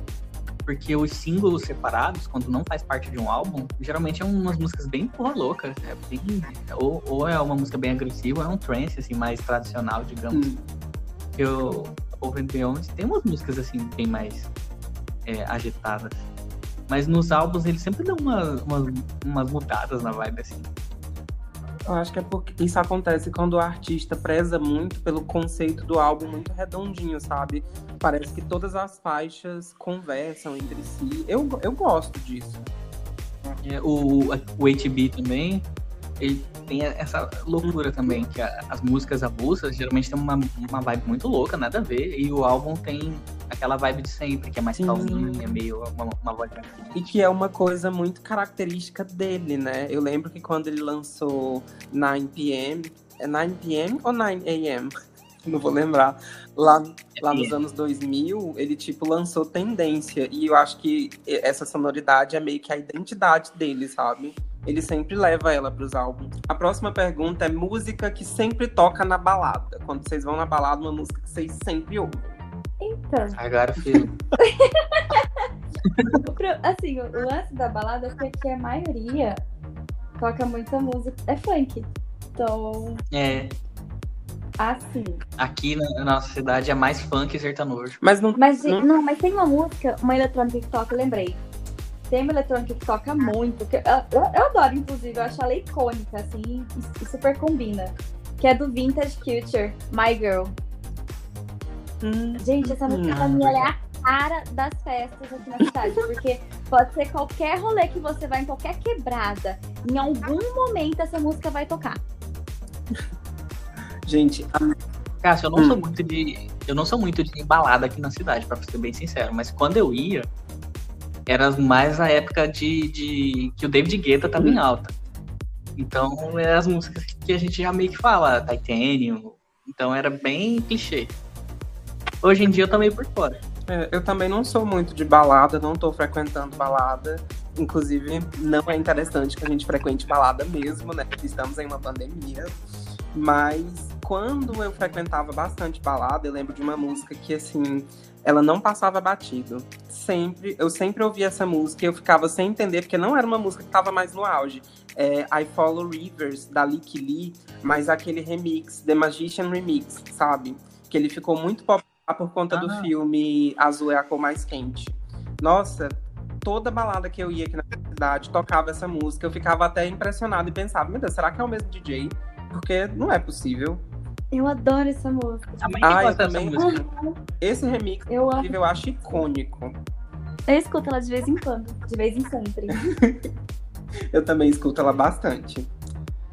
porque os símbolos separados, quando não faz parte de um álbum, geralmente é umas músicas bem porra louca. É bem, ou, ou, é uma música bem agressiva, ou é um trance, assim, mais tradicional, digamos. Hum. Eu, Open Beyond tem umas músicas, assim, bem mais é, agitadas. Mas nos álbuns eles sempre dão uma, uma, umas mudadas na vibe, assim. Eu acho que é porque isso acontece quando o artista preza muito pelo conceito do álbum muito redondinho, sabe? Parece que todas as faixas conversam entre si. Eu, eu gosto disso. É, o, o HB também, ele tem essa loucura também, que a, as músicas avulsas geralmente tem uma, uma vibe muito louca, nada a ver, e o álbum tem aquela vibe de sempre, que é mais Sim. calminha, meio uma, uma voz E que é uma coisa muito característica dele, né? Eu lembro que quando ele lançou 9pm, é 9pm ou 9am? Não vou lembrar. Lá, lá nos anos 2000, ele, tipo, lançou Tendência. E eu acho que essa sonoridade é meio que a identidade dele, sabe? Ele sempre leva ela para os álbuns. A próxima pergunta é música que sempre toca na balada. Quando vocês vão na balada, uma música que vocês sempre ouvem. Então. Agora, filho. assim, o lance da balada é que a maioria toca muita música. É funk. Então. É. Assim. Aqui na nossa cidade é mais funk e sertanojo. Mas não. Mas, não... não, mas tem uma música, uma eletrônica que toca, lembrei tem uma eletrônica que toca muito, que eu, eu, eu, adoro, inclusive, eu acho ela icônica, assim, e, e, super combina. Que é do Vintage Culture, My Girl. Hum, Gente, essa música pra mim é a cara das festas aqui na cidade, porque pode ser qualquer rolê que você vai, em qualquer quebrada, em algum momento essa música vai tocar. Gente, a... Cássio, eu não hum. sou muito de. Eu não sou muito de balada aqui na cidade, pra ser bem sincero, mas quando eu ia, era mais a época de, de que o David Guetta tava em alta. Então, eram as músicas que a gente já meio que fala, Titanium. Então, era bem clichê. Hoje em dia, eu meio por fora. É, eu também não sou muito de balada, não tô frequentando balada. Inclusive, não é interessante que a gente frequente balada mesmo, né? Estamos em uma pandemia. Mas quando eu frequentava bastante balada, eu lembro de uma música que, assim, ela não passava batido. Sempre, eu sempre ouvia essa música e eu ficava sem entender, porque não era uma música que estava mais no auge. É I Follow Rivers, da Lick Lee, mas aquele remix, The Magician Remix, sabe? Que ele ficou muito popular por conta ah. do filme Azul é a cor mais quente. Nossa, toda balada que eu ia aqui na cidade tocava essa música, eu ficava até impressionado e pensava, meu Deus, será que é o mesmo DJ? Porque não é possível. Eu adoro essa música. Ah, eu também. Esse remix, eu, eu acho icônico. Eu escuto ela de vez em quando, de vez em sempre. eu também escuto ela bastante.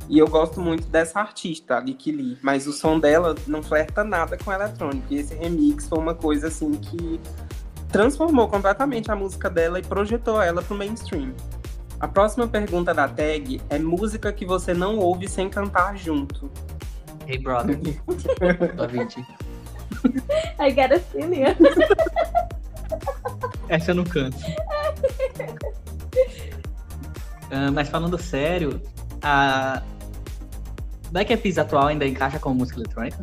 E eu gosto muito dessa artista, a Lee, mas o som dela não flerta nada com eletrônico. E esse remix foi uma coisa assim que transformou completamente a música dela e projetou ela pro mainstream. A próxima pergunta da tag é música que você não ouve sem cantar junto. Hey brother. do Avicii. I got a feeling. Essa eu não canto. Ah, mas falando sério, a Black Eyed atual ainda encaixa como música eletrônica?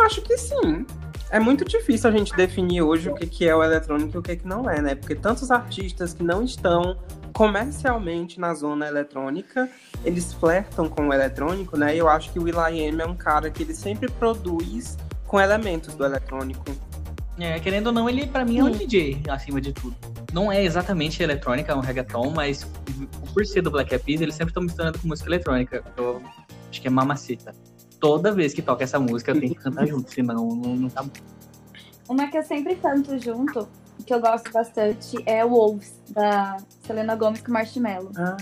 Acho que sim. É muito difícil a gente definir hoje o que, que é o eletrônico e o que, que não é, né? Porque tantos artistas que não estão comercialmente na zona eletrônica, eles flertam com o eletrônico, né? E eu acho que o Will.i.am é um cara que ele sempre produz com elementos do eletrônico. É, querendo ou não, ele pra mim é um DJ, acima de tudo. Não é exatamente eletrônica, é um reggaeton, mas por ser do Black Eyed Peas, eles sempre estão misturando com música eletrônica. Eu acho que é mamacita. Toda vez que toca essa música, eu tenho que cantar junto, senão não, não tá bom. Uma que eu sempre canto junto, que eu gosto bastante, é Wolves, da Selena Gomez com Marshmello. Ah,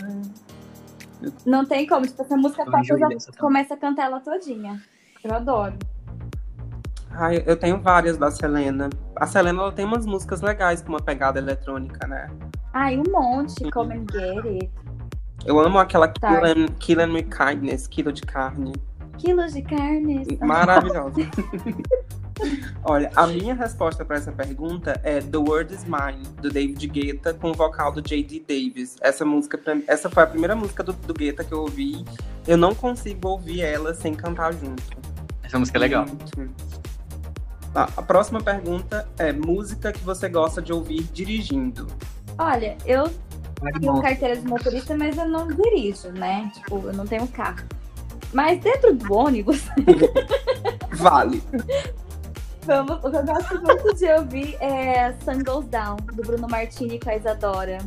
Não tem como, tipo, essa música dessa também. começa a cantar ela todinha. Eu adoro. ai, eu tenho várias da Selena. A Selena ela tem umas músicas legais com uma pegada eletrônica, né? Ai, um monte, Come and Get It. Eu amo aquela Tá. Killing, Killing with Kindness, quilo de carne. Quilos de carne. Maravilhosa. Olha, a minha resposta para essa pergunta é The Word Is Mine, do David Guetta, com o vocal do J.D. Davis. Essa música, essa foi a primeira música do, do Guetta que eu ouvi. Eu não consigo ouvir ela sem cantar junto. Essa música é legal. Tá, a próxima pergunta é música que você gosta de ouvir dirigindo. Olha, eu tenho carteira de motorista, mas eu não dirijo, né? Tipo, eu não tenho carro. Mas dentro do ônibus, Vale. vamos, o que eu gosto muito de ouvir é Sun Goes Down, do Bruno Martini com a Isadora.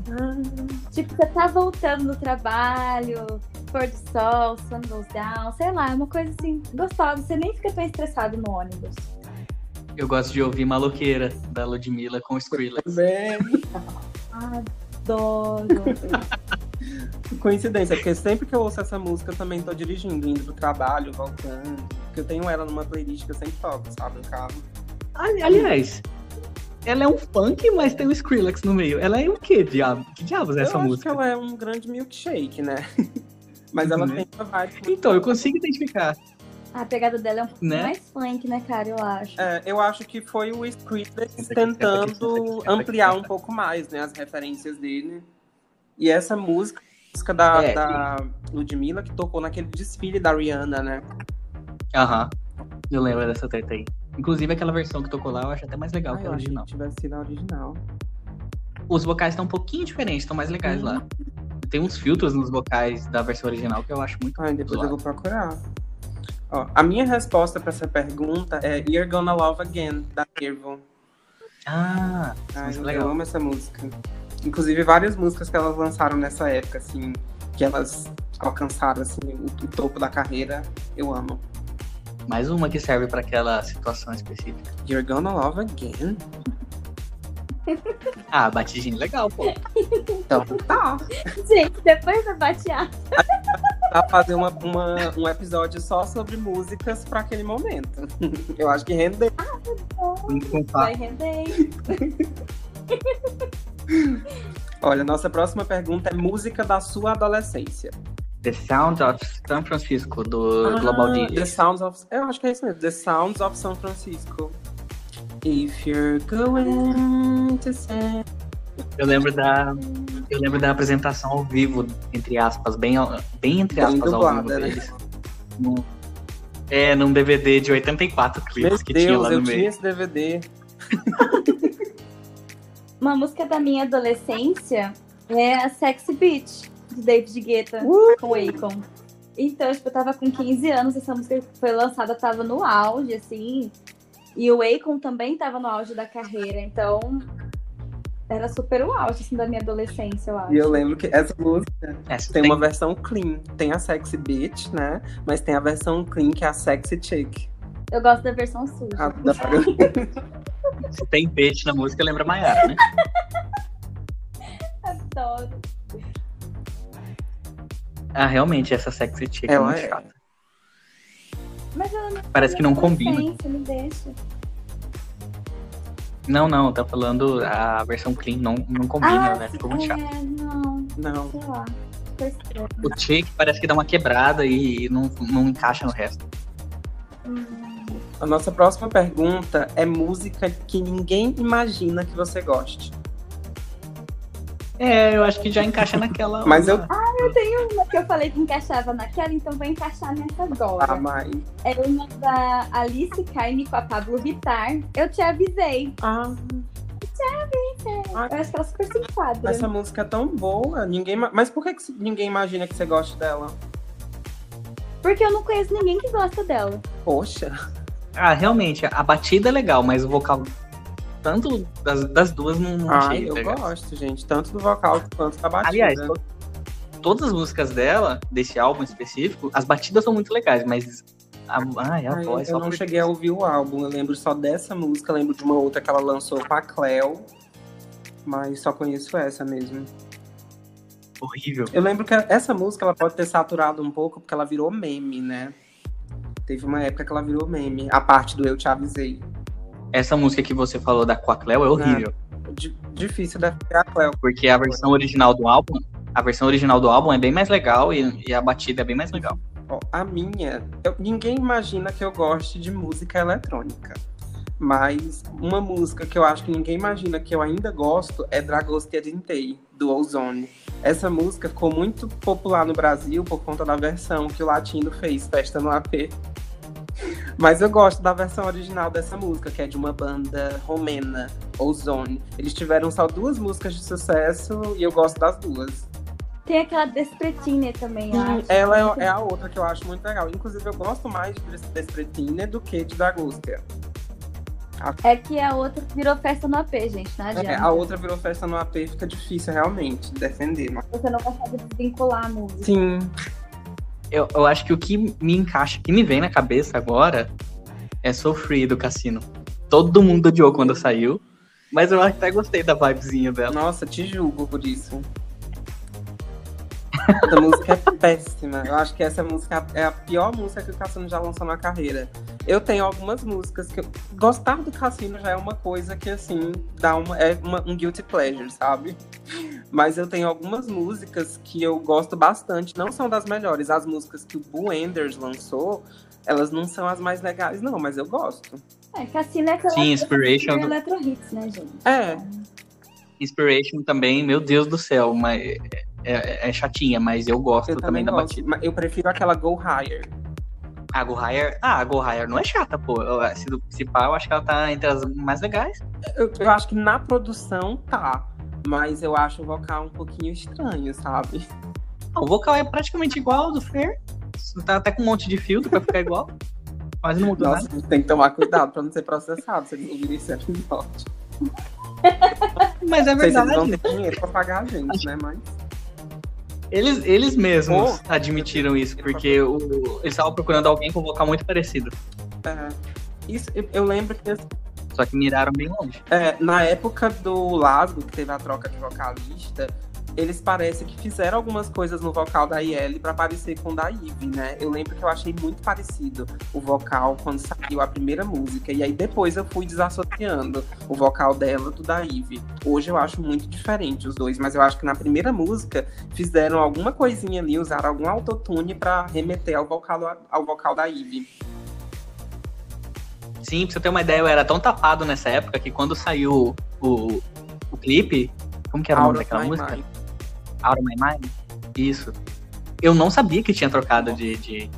Tipo, você tá voltando do trabalho, pôr do sol, Sun Goes Down, sei lá, é uma coisa assim, gostosa. Você nem fica tão estressado no ônibus. Eu gosto de ouvir Maloqueira, da Ludmilla com Skrillex. Bem, Adoro. coincidência, porque sempre que eu ouço essa música eu também tô dirigindo, indo pro trabalho, voltando. Porque eu tenho ela numa playlist que eu sempre toco, sabe, no carro. Ali- Aliás, ela é um funk, mas tem o Skrillex no meio. Ela é o quê, diabo? Que diabos é essa eu acho música? que ela é um grande milkshake, né? Mas ela Uhum. tem uma vibe. Então, eu consigo identificar. A pegada dela é um pouco Né? mais funk, né, cara? Eu acho. É, eu acho que foi o Skrillex tentando ampliar um pouco mais, né, as referências dele. E essa música, música da, É, da Ludmilla, que tocou naquele desfile da Rihanna, né? Aham. Eu lembro dessa treta aí. Inclusive, aquela versão que tocou lá eu acho até mais legal Ai, que eu a original. que tivesse sido a original. Os vocais estão um pouquinho diferentes, estão mais legais lá. Uhum. Tem uns filtros nos vocais da versão original que eu acho muito Ai, depois eu zoado. vou procurar. Ó, a minha resposta pra essa pergunta é You're Gonna Love Again, da Nervo. Ah, Ai, eu legal. amo essa música. Inclusive, várias músicas que elas lançaram nessa época, assim, que elas alcançaram, assim, o, o topo da carreira, eu amo. Mais uma que serve pra aquela situação específica. You're Gonna Love Again? Ah, batidinho legal, pô. Então, tá. Gente, depois da bateada, Dá pra fazer uma, uma- um episódio só sobre músicas pra aquele momento. Eu acho que rende. Com vai render. Olha, nossa próxima pergunta é música da sua adolescência. The Sound of San Francisco, do Global Ah, DJ. The Sounds of. Eu acho que é isso mesmo. The Sounds of San Francisco. If you're going to San... Eu lembro da. Eu lembro da apresentação ao vivo, entre aspas, bem, ao- bem entre Bem aspas ao dublada, vivo né? deles. Num- É, num DVD de 84 Meu clipes que tinha Deus, lá eu no tinha meio. esse DVD. Uma música da minha adolescência é a Sexy Beach, de David Guetta, Uh! com Akon. Então, tipo, eu tava com 15 anos, essa música foi lançada, tava no auge, assim. E o Akon também tava no auge da carreira, então era super o auge, assim, da minha adolescência, eu acho. E eu lembro que essa música Essa tem uma versão clean. Tem a Sexy Bitch, né? Mas tem a versão clean, que é a Sexy Chick. Eu gosto da versão suja. A da Se tem peixe na música, lembra Maiara, né? Adoro. Ah, realmente, essa sexy chick é muito é. chata. Mas ela não Parece que não combina. me deixa. Não, não, tá falando a versão clean não, não combina, né? sim, Ficou muito chato. é, não, Não. sei lá. O chick parece que dá uma quebrada e não, não encaixa no resto. A nossa próxima pergunta é música que ninguém imagina que você goste. É, eu acho que já encaixa naquela. Mas eu. Eu tenho uma que eu falei que encaixava naquela, então vou encaixar nessa agora. Ah, mãe. É uma da Alice Carne com a Pablo Vittar. Eu te avisei. Ah, Eu acho que ela super se enquadra. essa música é tão boa. Ninguém... ma- Mas por que, que ninguém imagina que você gosta dela? Porque eu não conheço ninguém que gosta dela. Poxa. Ah, realmente, a batida é legal, mas o vocal. Tanto das, das duas não, não Ai, chega. eu tá ligado? gosto, gente. Tanto do vocal quanto da batida. Aliás, to- todas as músicas dela, desse álbum específico, as batidas são muito legais, mas. A, ai, a Ai, voz. eu só não cheguei a ouvir o álbum. Eu lembro só dessa música. Lembro de uma outra que ela lançou com a Cleo. Mas só conheço essa mesmo. Horrível. Eu lembro que essa música ela pode ter saturado um pouco porque ela virou meme, né? Teve uma época que ela virou meme. A parte do Eu Te Avisei. Essa música que você falou da Quacleo é horrível. Di- difícil defender a Cleo. Porque a versão original do álbum. A versão original do álbum é bem mais legal e, e a batida é bem mais legal. Ó, a minha, eu- ninguém imagina que eu goste de música eletrônica. Mas uma música que eu acho que ninguém imagina que eu ainda gosto é Dragostea Dintei, do Ozone. Essa música ficou muito popular no Brasil por conta da versão que o Latino fez, Festa no AP. Mas eu gosto da versão original dessa música, que é de uma banda romena, Ozone. Eles tiveram só duas músicas de sucesso e eu gosto das duas. Tem aquela Despretine também, eu acho. ela é, é a outra que eu acho muito legal. Inclusive, eu gosto mais de Despretine do que de É que a outra virou festa no AP, gente. Não adianta. É, a outra virou festa no AP, fica difícil realmente de defender. Mas... Você não consegue desvincular a música. Sim, Eu, eu acho que o que me encaixa, que me vem na cabeça agora é So Free do Cassino. Todo mundo odiou quando saiu, mas eu até gostei da vibezinha dela. nossa, te julgo por isso. Essa música é péssima. Eu acho que essa música é a pior música que o Cassino já lançou na carreira. Eu tenho algumas músicas que eu... Gostar do Cassino já é uma coisa que, assim, dá uma... É uma- um guilty pleasure, sabe? Mas eu tenho algumas músicas que eu gosto bastante. Não são das melhores. As músicas que o Boo Enders lançou, elas não são as mais legais, não. Mas eu gosto. É, Cassina é aquela Sim, Inspiration. super electro hits, né, gente? É, Inspiration também, meu Deus do céu, mas é, é- é chatinha, mas eu gosto eu também também da gosto. batida. Mas eu prefiro aquela Go Higher. A Go Higher, ah, a Go Higher não é chata, pô. Eu- Se do principal, eu acho que ela tá entre as mais legais. Eu, eu acho que na produção tá. Mas eu acho o vocal um pouquinho estranho, sabe? O vocal é praticamente igual ao do Fer. Tá até com um monte de filtro pra ficar igual. Quase não mudou Nossa, tem que tomar cuidado pra não ser processado se eles ouvirem esse episódio. nada. Mas é Não verdade. ter dinheiro pra pagar a gente, né? Mas. Eles, eles mesmos Pô. admitiram isso, porque o, eles estavam procurando alguém com um vocal muito parecido. é, isso, eu, lembro que Só que miraram bem longe. é, na época do Lasgo, que teve a troca de vocalista, eles parecem que fizeram algumas coisas no vocal da IL pra parecer com o da Ivy, né? Eu lembro que eu achei muito parecido o vocal quando saiu a primeira música. E aí depois eu fui desassociando o vocal dela do da Ivy. Hoje eu acho muito diferente os dois, mas eu acho que na primeira música fizeram alguma coisinha ali, usaram algum autotune pra remeter ao vocal, ao vocal da Ivy. Sim, pra você ter uma ideia, eu era tão tapado nessa época que quando saiu o, o clipe. Como que era o nome daquela música? Mind. Out of My Mind? Isso. Eu não sabia que tinha trocado de, de,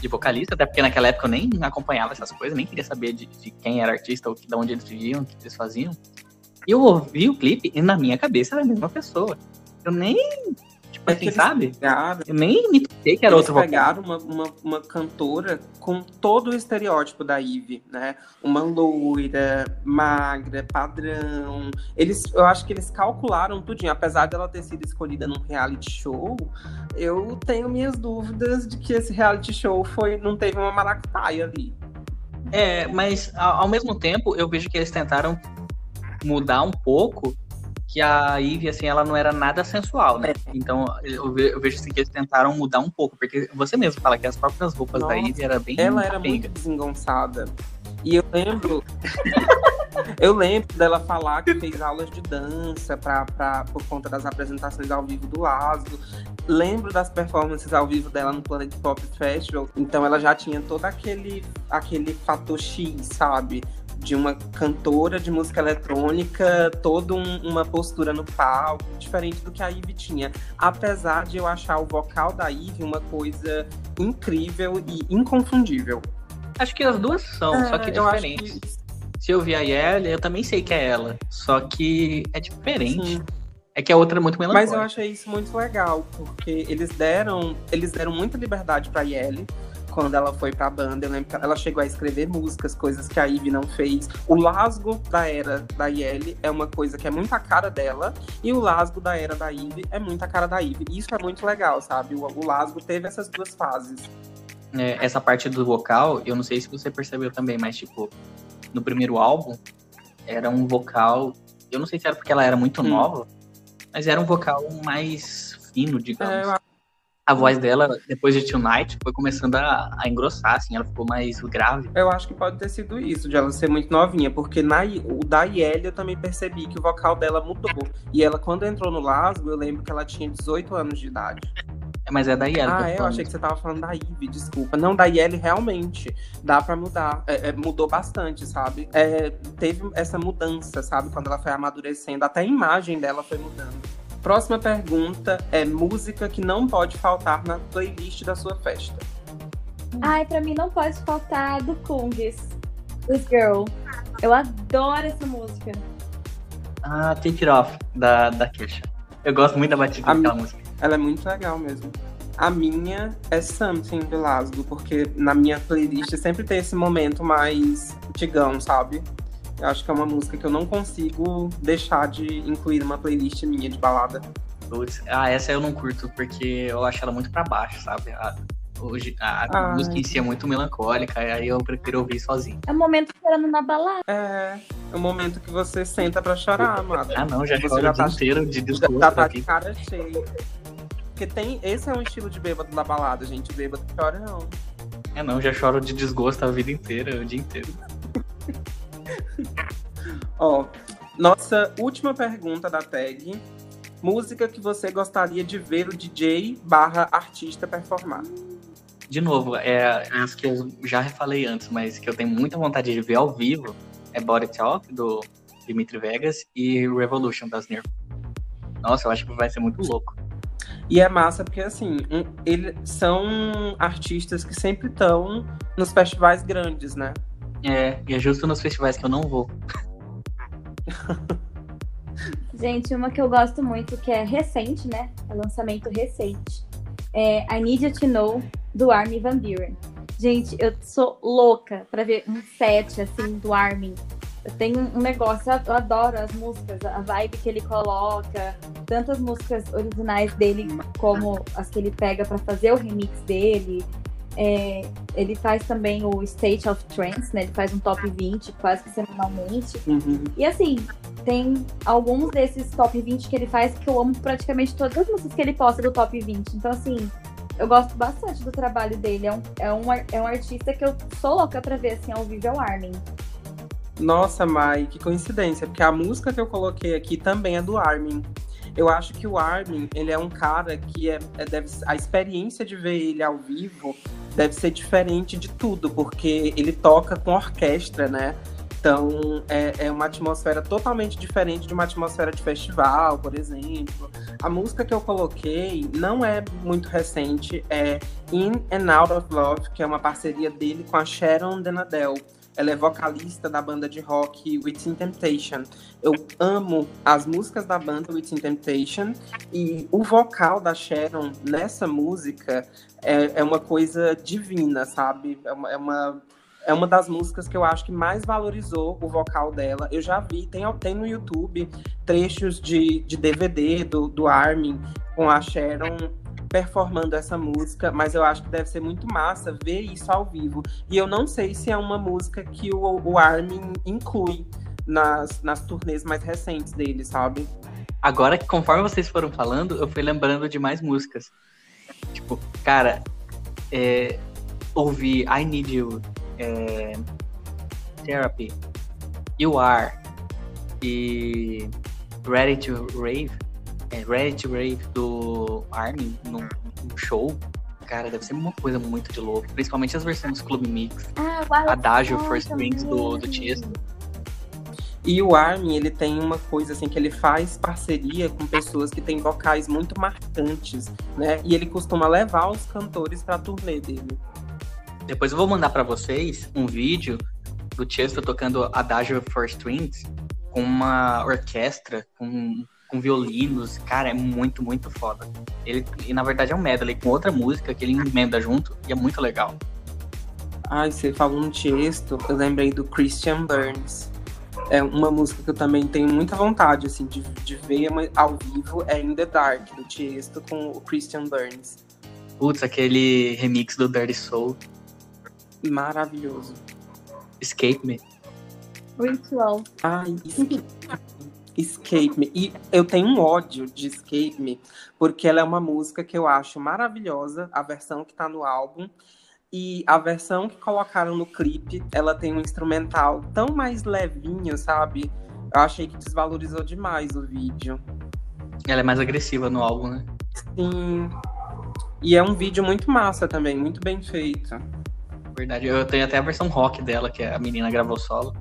de vocalista, até porque naquela época eu nem acompanhava essas coisas, nem queria saber de, de quem era artista ou de onde eles viviam, o que eles faziam. E eu ouvi o clipe e na minha cabeça era a mesma pessoa. Eu nem, tipo É que eles sabe? pegaram- Eu nem me toquei que era vocal. pegaram uma, uma, uma cantora com todo o estereótipo da Ivy, né? Uma loira, magra, padrão. Eles, eu acho que eles calcularam tudinho. Apesar dela ter sido escolhida num reality show, eu tenho minhas dúvidas de que esse reality show foi, não teve uma maracutaia ali. É, mas ao mesmo tempo eu vejo que eles tentaram mudar um pouco que a Ivy, assim, ela não era nada sensual, né? Então eu, ve- eu vejo assim que eles tentaram mudar um pouco, porque você mesmo fala que as próprias roupas da Nossa, Ivy era bem Ela era capenga. muito desengonçada. E eu lembro. Eu lembro dela falar que fez aulas de dança pra, pra, por conta das apresentações ao vivo do Laszlo. Lembro das performances ao vivo dela no Planet Pop Festival. Então ela já tinha todo aquele, aquele fator X, sabe? De uma cantora de música eletrônica, toda um, uma postura no palco, diferente do que a Ivy tinha. Apesar de eu achar o vocal da Ivy uma coisa incrível e inconfundível. Acho que as duas são, é, só que diferentes. Que... Se eu vi a Yelly, eu também sei que é ela, só que é diferente. Sim. É que a outra é muito melancólica. Mas eu achei isso muito legal, porque eles deram, eles deram muita liberdade pra Yelly quando ela foi pra banda. Eu lembro que ela chegou a escrever músicas, coisas que a Ivy não fez. O lasgo da era da Yelly é uma coisa que é muito a cara dela, e o lasgo da era da Ivy é muito a cara da Ivy. Isso é muito legal, sabe? O, o lasgo teve essas duas fases. É, essa parte do vocal, eu não sei se você percebeu também, mas tipo, no primeiro álbum, era um vocal. Eu não sei se era porque ela era muito hum. nova, mas era um vocal mais fino, digamos. É, a voz dela, depois de Tonight, foi começando a, a, engrossar, assim, ela ficou mais grave. Eu acho que pode ter sido isso, de ela ser muito novinha, porque na, o da Yelly eu também percebi que o vocal dela mudou. E ela, quando entrou no Lasgo, eu lembro que ela tinha 18 anos de idade. É, mas é da Yelly. Ah, é? Eu achei que você tava falando da Ivy, desculpa. Não, da Yelly realmente dá pra mudar. É, é, mudou bastante, sabe? É, teve essa mudança, sabe? Quando ela foi amadurecendo, até a imagem dela foi mudando. Próxima pergunta é música que não pode faltar na playlist da sua festa. Ai, pra mim não pode faltar do Kungs, This Girl. Eu adoro essa música. Ah, Take It Off, da, da Kesha. Eu gosto muito da batida daquela música. Ela é muito legal mesmo. A minha é Something do Lasgo, porque na minha playlist sempre tem esse momento mais antigão, sabe? Eu acho que é uma música que eu não consigo deixar de incluir numa playlist minha de balada. ah, essa eu não curto, porque eu acho ela muito pra baixo, sabe? A, hoje, a, música em si é muito melancólica, aí eu prefiro ouvir sozinho. É o momento esperando na balada. É, é o momento que você senta pra chorar, amada. Ah, não, já choro já o dia tá, inteiro de desgosto. Já tá de cara cheia. Porque tem, esse é um estilo de bêbado da balada, gente. Bêbado chora não. É não, já choro de desgosto a vida inteira, o dia inteiro. Ó, nossa última pergunta da tag. Música que você gostaria de ver o DJ barra artista performar? De novo, é as que eu já falei antes, mas que eu tenho muita vontade de ver ao vivo é Body Talk, do Dimitri Vegas, e Revolution, das Nir. Nossa, eu acho que vai ser muito louco. E é massa porque, assim, um, eles são artistas que sempre estão nos festivais grandes, né? É, e é justo nos festivais que eu não vou. Gente, uma que eu gosto muito, que é recente, né? É lançamento recente. É I Need You to Know, do Armin Van Buren. Gente, eu sou louca pra ver um set, assim, do Armin. Eu tenho um negócio, eu adoro as músicas, a vibe que ele coloca, tanto as músicas originais dele como as que ele pega para fazer o remix dele. É, ele faz também o State of Trance, né? Ele faz um top 20 quase que semanalmente. Uhum. E assim, tem alguns desses top 20 que ele faz que eu amo praticamente todas as músicas que ele posta do top 20. Então, assim, eu gosto bastante do trabalho dele. É um, é um, é um artista que eu sou louca pra ver assim ao vivo é o Armin. Nossa, Mai, que coincidência, porque a música que eu coloquei aqui também é do Armin. Eu acho que o Armin, ele é um cara que é, é deve, a experiência de ver ele ao vivo deve ser diferente de tudo, porque ele toca com orquestra, né? Então é, é, uma atmosfera totalmente diferente de uma atmosfera de festival, por exemplo. A música que eu coloquei não é muito recente, é In and Out of Love, que é uma parceria dele com a Sharon Denadel. Ela é vocalista da banda de rock Within Temptation. Eu amo as músicas da banda Within Temptation e o vocal da Sharon nessa música é, é uma coisa divina, sabe? É uma, é uma é uma das músicas que eu acho que mais valorizou o vocal dela. Eu já vi, tem, tem no YouTube trechos de, de DVD do, do Armin com a Sharon performando essa música, mas eu acho que deve ser muito massa ver isso ao vivo. E eu não sei se é uma música que o, o Armin inclui nas, nas turnês mais recentes dele, sabe? Agora que conforme vocês foram falando, eu fui lembrando de mais músicas. Tipo, cara, é, ouvi I Need You, é, Therapy, You Are e Ready to Rave, é, to Rave do Armin num, num show, cara, deve ser uma coisa muito de louco. Principalmente as versões Club Mix. Ah, o Adagio First Strings do, do Tiesto. E o Armin, ele tem uma coisa assim que ele faz parceria com pessoas que têm vocais muito marcantes, né? E ele costuma levar os cantores pra turnê dele. Depois eu vou mandar para vocês um vídeo do Chester tocando Adagio for Strings com uma orquestra, com, com violinos. Cara, é muito, muito foda. Ele, e na verdade é um medley com outra música que ele emenda junto e é muito legal. Ai, você falou no Tiesto, eu lembrei do Christian Burns. É uma música que eu também tenho muita vontade, assim, de, de ver ao vivo, é In The Dark, do Tiesto com o Christian Burns. Putz, aquele remix do Dirty Soul. Maravilhoso. Escape Me. Ritual. Ai, Escape, escape Me. E eu tenho um ódio de Escape Me, porque ela é uma música que eu acho maravilhosa, a versão que tá no álbum. E a versão que colocaram no clipe, ela tem um instrumental tão mais levinho, sabe? Eu achei que desvalorizou demais o vídeo. Ela é mais agressiva no álbum, né? Sim. E é um vídeo muito massa também, muito bem feito. Verdade, eu tenho até a versão rock dela, que a menina gravou solo.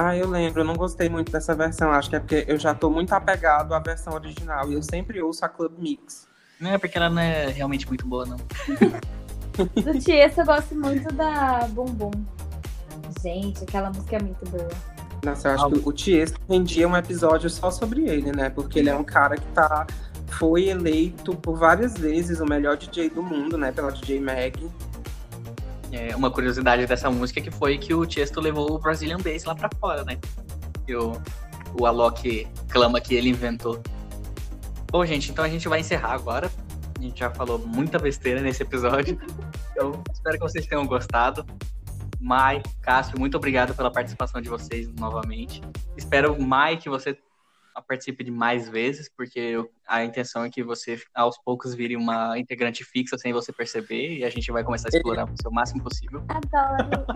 Ah, eu lembro, eu não gostei muito dessa versão. Acho que é porque eu já tô muito apegado à versão original e eu sempre ouço a Club Mix. Não é porque ela não é realmente muito boa, não. Do Tiesto eu gosto muito da Bum Bum. Gente, aquela música é muito boa. Nossa, eu acho que o Tiesto rendia um episódio só sobre ele, né? Porque ele é um cara que tá foi eleito por várias vezes o melhor DJ do mundo, né? Pela DJ Mag. É, uma curiosidade dessa música que foi que o Tiesto levou o Brazilian Bass lá pra fora, né? E o, o Alok clama que ele inventou. Bom, gente, então a gente vai encerrar agora. A gente já falou muita besteira nesse episódio. Então, espero que vocês tenham gostado. Mai, Cássio, muito obrigado pela participação de vocês novamente. Espero, Mai, que você participe de mais vezes, porque a intenção é que você, aos poucos, vire uma integrante fixa sem você perceber, e a gente vai começar a explorar o seu máximo possível. Adoro.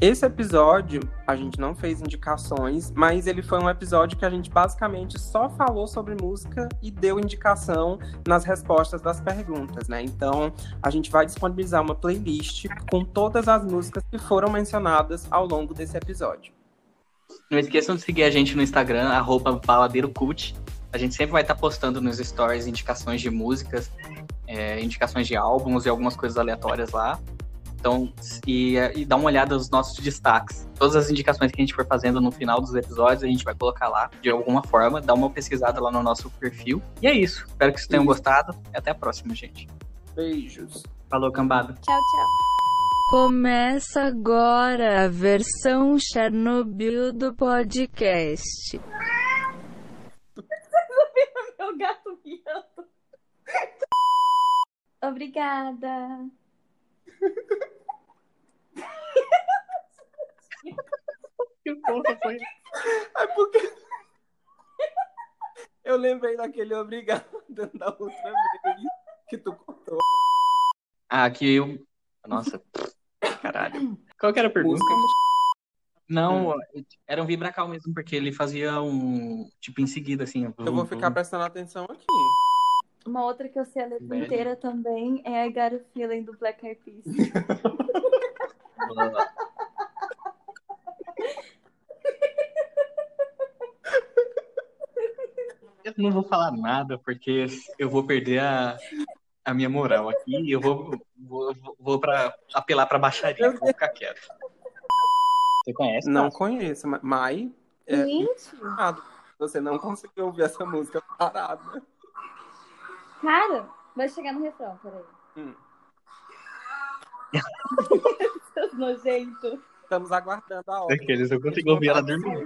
Esse episódio, a gente não fez indicações, mas ele foi um episódio que a gente basicamente só falou sobre música e deu indicação nas respostas das perguntas, né? Então, a gente vai disponibilizar uma playlist com todas as músicas que foram mencionadas ao longo desse episódio. Não esqueçam de seguir a gente no Instagram, arroba baladeirocult. A gente sempre vai estar postando nos stories indicações de músicas, é, indicações de álbuns e algumas coisas aleatórias lá. Então, e, e dá uma olhada nos nossos destaques. Todas as indicações que a gente for fazendo no final dos episódios, a gente vai colocar lá de alguma forma, dá uma pesquisada lá no nosso perfil. E é isso. Espero que vocês tenham gostado. E até a próxima, gente. Beijos. Falou, cambada. Tchau, tchau. Começa agora a versão Chernobyl do podcast. Meu gato miando. Obrigada. Que porra foi? É porque. Eu lembrei daquele obrigado da outra vez que tu contou. Ah, aqui eu. Nossa, caralho. Qual que era a pergunta? Não, era um vibracal mesmo, porque ele fazia um. Tipo, em seguida, assim. Eu vou ficar prestando atenção aqui. Uma outra que eu sei a letra Velho. inteira também é I Got a Feeling do Black Eyed Peas. Eu não vou falar nada, porque eu vou perder a, a minha moral aqui e eu vou, vou, pra, apelar pra baixaria. Vou ficar quieto. Você conhece? Não Cássio? conheço, mas Mai, é Gente, errado. Você não conseguiu ouvir essa música parada. cara, vai chegar no refrão, peraí. Hum. Seus nojentos. Estamos aguardando a hora. Daqueles, eu consigo ouvir ela dormindo.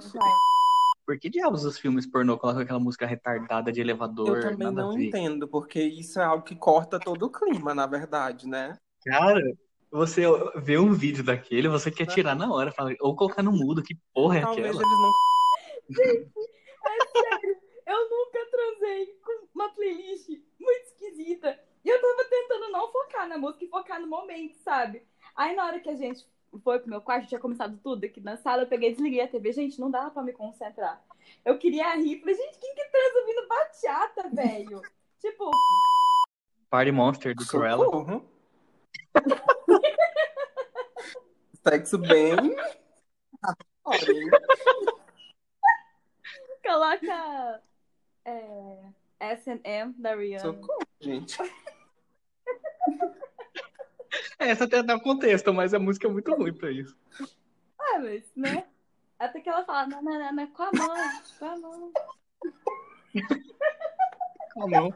Por que diabos os filmes pornô colocam aquela música retardada de elevador? Eu também não entendo, porque isso é algo que corta todo o clima, na verdade, né? Cara, você vê um vídeo daquele, você quer tirar na hora, fala, ou colocar no mudo, que porra é Talvez aquela? eles não. Eu nunca transei com uma playlist muito esquisita. E eu tava tentando não focar na música e focar no momento, sabe? Aí na hora que a gente foi pro meu quarto, tinha começado tudo aqui na sala, eu peguei e desliguei a TV. Gente, não dava pra me concentrar. Eu queria rir, falei, gente, quem que transa ouvindo bachata, velho? tipo, Party Monster do Cruella. Socorro. Sexo bem. Coloca é, S&M da Rihanna. Socorro, gente. É, essa até dá um contexto, mas a música é muito ruim pra isso. Ah, mas, né? Até que ela fala, não, não, não, não, com a mão, com a mão. Ah, não.